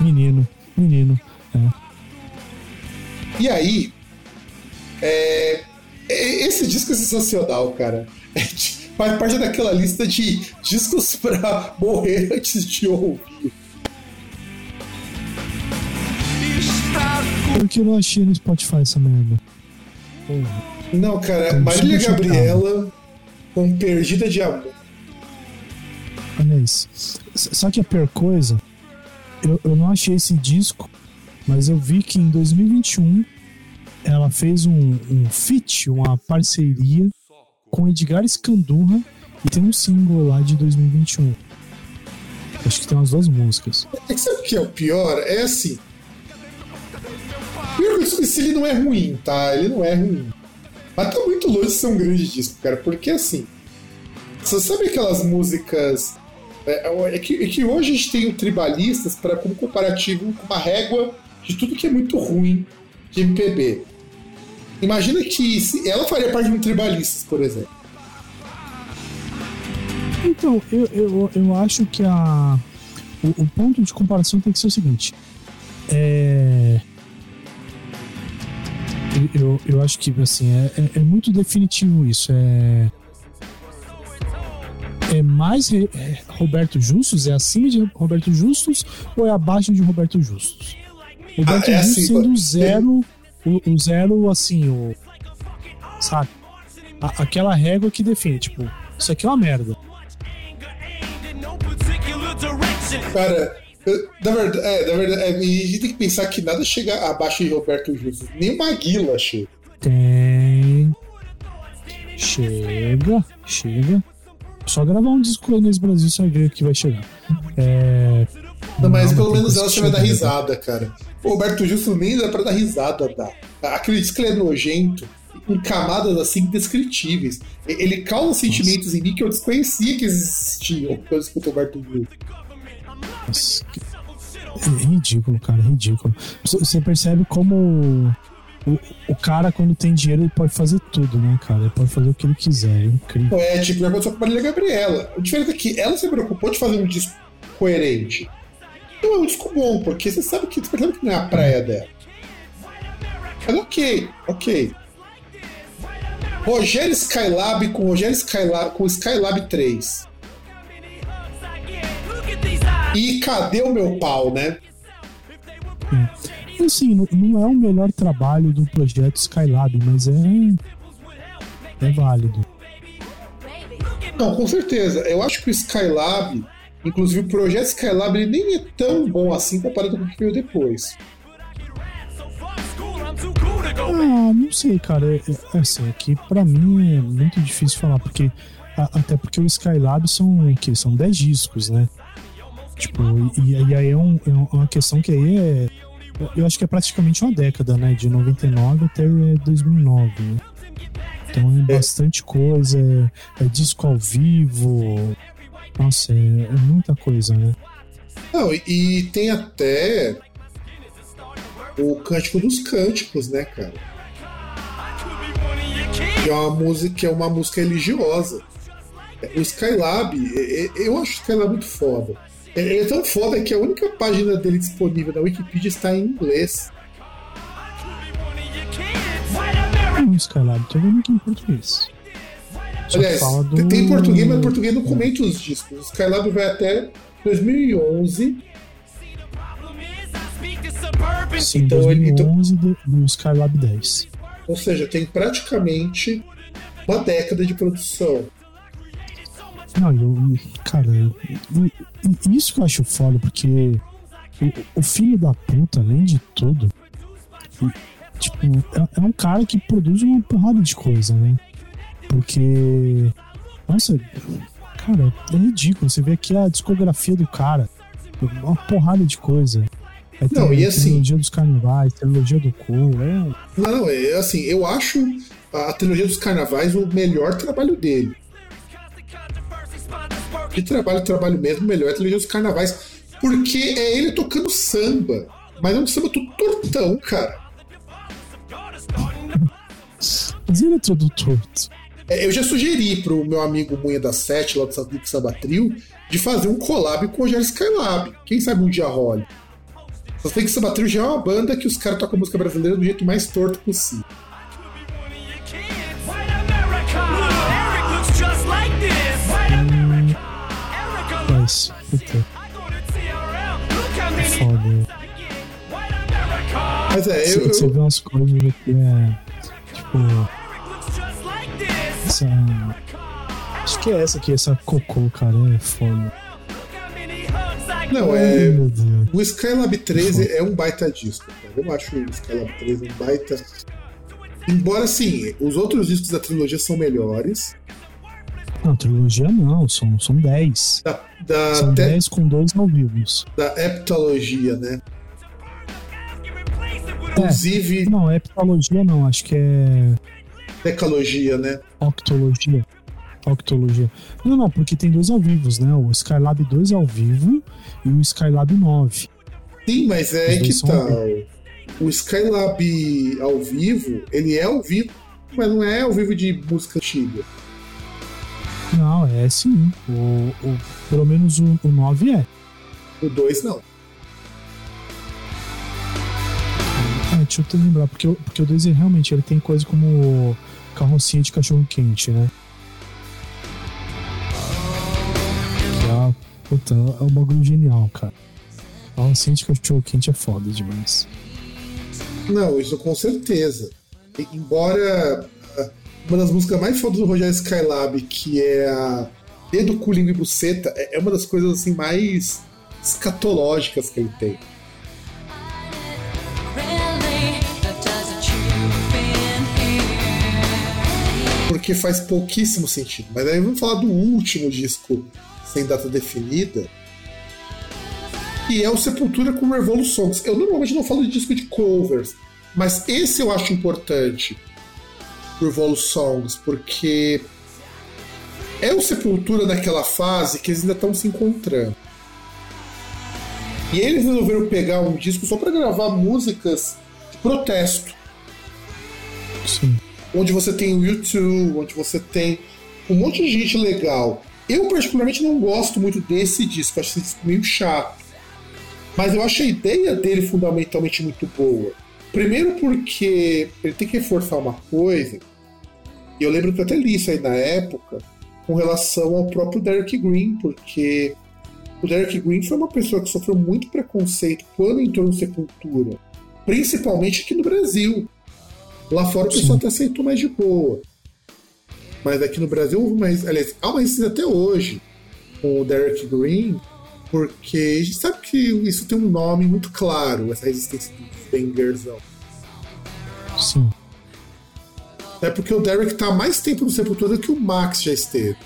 B: Menino, menino. É.
A: E aí, é, é- esse disco é sensacional, cara. É faz parte daquela lista de discos pra morrer antes de ouvir.
B: Porque eu não achei no Spotify essa merda.
A: Não, cara,
B: Tô
A: Marília Gabriela com Perdida de Amor.
B: Olha isso. Só que a pior coisa, eu, eu não achei esse disco, mas eu vi que em 2021 ela fez um, um feat, uma parceria com Edgar Scandurra e tem um single lá de 2021. Acho que tem umas duas músicas.
A: É que sabe o que é o pior? É assim. Primeiro que ele não é ruim, tá? Ele não é ruim. Mas tá muito longe de ser um grande disco, cara. Porque assim. Você sabe aquelas músicas. É, é que, é que hoje a gente tem o Tribalistas para como comparativo com uma régua de tudo que é muito ruim de MPB. Imagina que ela faria parte de um Tribalistas, por exemplo.
B: Então, eu, eu, eu acho que a, o, o ponto de comparação tem que ser o seguinte. É. eu- Eu, acho que assim, é, é, é muito definitivo isso. É, é mais é Roberto Justus? É acima de Roberto Justus ou é abaixo de Roberto Justus? Roberto
A: Ah, é assim,
B: sendo o zero, o, o zero assim, o. Sabe? A- aquela régua que define, tipo, isso aqui é uma merda.
A: Cara, na verdade, é, na verdade é, a gente tem que pensar que nada chega abaixo de Roberto Justus. Nem o Maguila chega.
B: Tem. Chega, chega. Só gravar um disco aí nesse Brasil você vai ver que vai chegar. É.
A: Não, mas
B: não,
A: pelo menos ela você vai dar
B: né?
A: risada, cara. O Roberto Justo nem dá pra dar risada, dá. Aquele disco ele é nojento, em camadas assim indescritíveis. E- Ele causa sentimentos em mim que eu desconhecia que existiam quando eu escuto o Roberto Justo.
B: Nossa, que- É ridículo, cara, é ridículo. Você- Você percebe como o, o cara, quando tem dinheiro, ele pode fazer tudo, né, cara? Ele pode fazer o que ele quiser, é incrível.
A: É, tipo, já aconteceu com a Marília Gabriela. O diferente é que ela se preocupou de fazer um disco coerente. Não é um disco bom, porque você sabe que, você percebe que não é a praia dela. Mas ok, ok. Rogério Skylab com Rogério Skylab com Skylab 3. E cadê o meu pau, né?
B: E, assim, não, não é o melhor trabalho do projeto Skylab, mas é. É válido.
A: Não, com certeza. Eu acho que o Skylab, inclusive o projeto Skylab, ele nem é tão bom assim comparado com o que veio depois.
B: Ah, não sei, cara. É, é assim, aqui pra mim é muito difícil falar, porque. a- até porque o Skylab são o quê? São 10 discos, né? Tipo, e, e aí é, um- é uma questão que aí é. eu- Eu acho que é praticamente uma década, né? De 99 até 2009. Né? Então é, bastante coisa, é, é, disco ao vivo. Nossa, é, é muita coisa, né?
A: Não, e, e tem até o Cântico dos Cânticos, né, cara? Que é uma música, que é uma música religiosa. O Skylab, eu acho o Skylab muito foda. Ele é tão foda que a única página dele disponível na Wikipedia está em inglês.
B: O Skylab, tô vendo aqui em português.
A: Só Aliás, do... tem português, mas português não comenta os discos. O Skylab vai até 2011
B: Sim, então, 2011 ele, então, do, Skylab 10.
A: Ou seja, tem praticamente uma década de produção.
B: Não, eu, cara, isso que eu acho foda, porque o, o filho da puta, além de tudo, tipo, é, é, um cara que produz uma porrada de coisa, né? Porque, nossa, cara, é ridículo. Você vê aqui a discografia do cara, uma porrada de coisa. Aí não, tem, e assim. Trilogia dos Carnavais, trilogia do Cu, é.
A: Não, é assim, eu acho a trilogia dos Carnavais o melhor trabalho dele. Que trabalho, trabalho mesmo, melhor é a trilogia dos Carnavais. Porque é ele tocando samba. Mas é um samba tudo tortão, cara.
B: Mas ele é todo torto.
A: É, eu já sugeri pro meu amigo Munha da Sete, lá do Samba Sabatril, de fazer um collab com o Rogério Skylab. Quem sabe um dia role. Só tem que Sabatril já é uma banda que os caras tocam música brasileira do jeito mais torto possível.
B: Mas, puta. Foda.
A: Mas é, eu.
B: Você vê umas coisas que é. Tipo. Essa. Acho que é essa aqui, essa cocô, cara. É foda.
A: Não, é. O Skylab 13 é um baita disco, cara. Eu acho o Skylab 13 um baita. Embora, sim, os outros discos da trilogia são melhores.
B: Não, trilogia não, são, são 10. Da, da são te... 10 com dois ao vivo.
A: Da heptalogia, né? Inclusive.
B: É, não, heptalogia não, acho que é.
A: Decalogia, né?
B: Octologia. Octologia. Não, não, porque tem dois ao vivo, né? O Skylab 2 ao vivo e o Skylab 9.
A: Sim, mas é que tá. O Skylab ao vivo, ele é ao vivo, mas não é ao vivo de música antiga.
B: Não, é sim. O, o, pelo menos o, o 9 é.
A: O 2 não.
B: Ah, deixa eu te lembrar, porque, porque o 2 é, realmente ele tem coisa como carrocinha de cachorro quente, né? Puta, é um bagulho genial, cara. A de cachorro quente é foda demais.
A: Não, isso com certeza. E, embora ah, uma das músicas mais fodas do Rogério Skylab, que é a Dedo, Culinho e Buceta, é, é uma das coisas assim mais escatológicas que ele tem. Porque faz pouquíssimo sentido. Mas aí vamos falar do último disco sem data definida, e é o Sepultura com Revolutions. Eu normalmente não falo de disco de covers, mas esse eu acho importante, Revolutions, porque é o Sepultura naquela fase que eles ainda estão se encontrando. E eles resolveram pegar um disco só para gravar músicas de protesto.
B: Sim.
A: Onde você tem o YouTube, onde você tem um monte de gente legal eu, particularmente, não gosto muito desse disco, acho esse disco meio chato. Mas eu acho a ideia dele fundamentalmente muito boa. Primeiro porque ele tem que reforçar uma coisa, e eu lembro que eu até li isso aí na época, com relação ao próprio Derek Green, porque o Derek Green foi uma pessoa que sofreu muito preconceito quando entrou no Sepultura, principalmente aqui no Brasil. Lá fora o pessoal até aceitou mais de boa. Mas aqui no Brasil houve uma. Aliás, há uma resistência até hoje com o Derek Green, porque a gente sabe que isso tem um nome muito claro, essa resistência do Bengerzão.
B: Sim.
A: É porque o Derek tá há mais tempo no Sepultura do que o Max já esteve.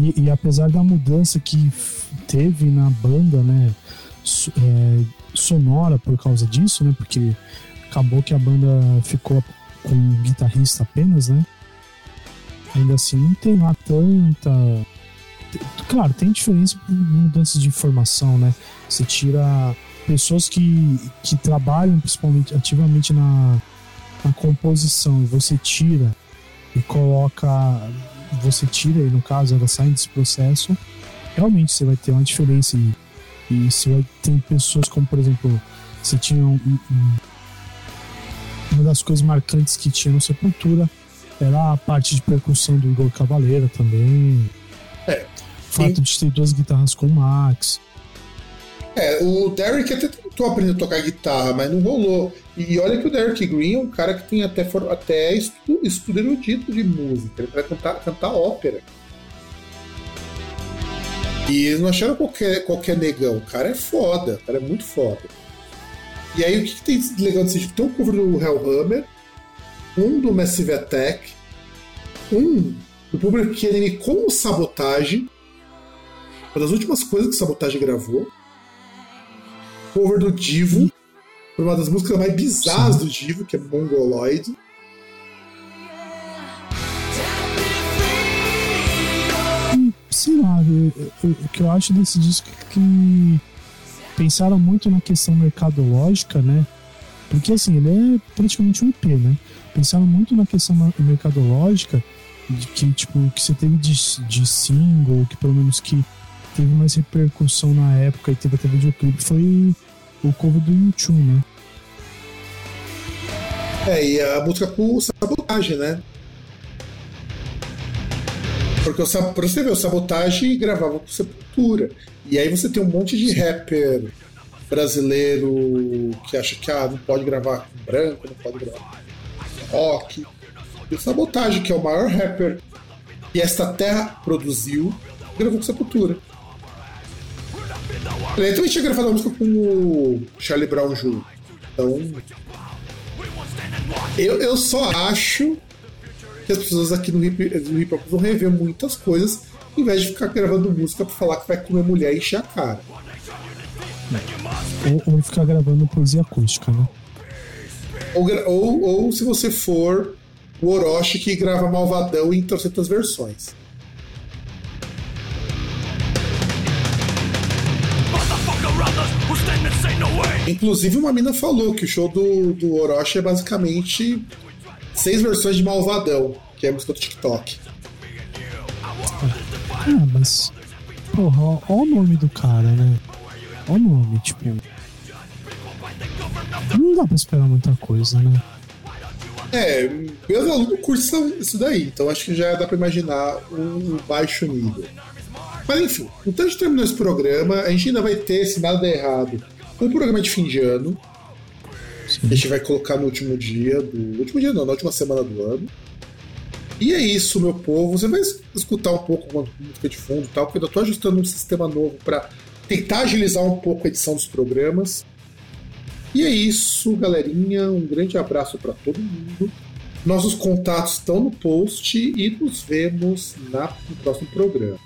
B: E, e apesar da mudança que teve na banda, né, é, sonora por causa disso, né, porque acabou que a banda ficou com um guitarrista apenas, né? Ainda assim, não tem lá tanta. Claro, tem diferença por mudanças de formação, né? Você tira pessoas que, que trabalham principalmente ativamente na, na composição e você tira e coloca. Você tira, e no caso ela sai desse processo, realmente você vai ter uma diferença. E, e você vai ter pessoas como, por exemplo, você tinha um, um, uma das coisas marcantes que tinha no Sepultura era a parte de percussão do Igor Cavaleira também.
A: É.
B: O fato de ter duas guitarras com o Max.
A: É, o Derek até tentou aprender a tocar guitarra, mas não rolou. E olha que o Derek Green é um cara que tem até, até estudo, estudo erudito de música. Ele vai cantar, cantar ópera. E eles não acharam qualquer, qualquer negão. O cara é foda, o cara é muito foda. E aí o que, que tem de legal desse disco? Tem um cover do Hellhammer, um do Massive Attack, um do Public Enemy com o Sabotage, uma das últimas coisas que o Sabotage gravou, cover do Divo, uma das músicas mais bizarras do Divo, que é Mongoloid.
B: Sei lá, o que eu acho desse disco é que pensaram muito na questão mercadológica, né? Porque assim, ele é praticamente um IP, né? Pensaram muito na questão mercadológica de que, tipo, que você teve de, de single, que pelo menos que teve mais repercussão na época e teve até videoclipe, foi o cover do YouTube, né?
A: É, e a música com sabotagem, né? Porque você ver, o sabotagem gravava com Sepultura. E aí você tem um monte de rapper brasileiro que acha que ah, não pode gravar com branco, não pode gravar com rock. E o Sabotagem, que é o maior rapper que esta terra produziu, gravou com Sepultura. Ele também tinha gravado a música com o Charlie Brown Jr. Então. Eu, eu só acho que as pessoas aqui no hip, no hip hop vão rever muitas coisas em vez de ficar gravando música pra falar que vai comer mulher e encher a cara.
B: Ou, ou ficar gravando poesia acústica, né?
A: Ou, ou, ou se você for o Orochi que grava Malvadão em trocentas versões. Inclusive, uma mina falou que o show do, do Orochi é basicamente seis versões de Malvadão, que é a música do TikTok.
B: Ah, mas. Porra, ó, ó o nome do cara, né? Ó o nome, tipo. Não dá pra esperar muita coisa, né?
A: É, meus alunos cursam isso daí, então acho que já dá pra imaginar um baixo nível. Mas enfim, então a gente terminou esse programa, a gente ainda vai ter, se nada der errado, um programa de fim de ano. Sim. A gente vai colocar no último dia do. Último dia não, na última semana do ano. E é isso, meu povo. Você vai escutar um pouco uma música de fundo e tal, porque eu tô ajustando um sistema novo para tentar agilizar um pouco a edição dos programas. E é isso, galerinha. Um grande abraço para todo mundo. Nossos contatos estão no post e nos vemos na, no próximo programa.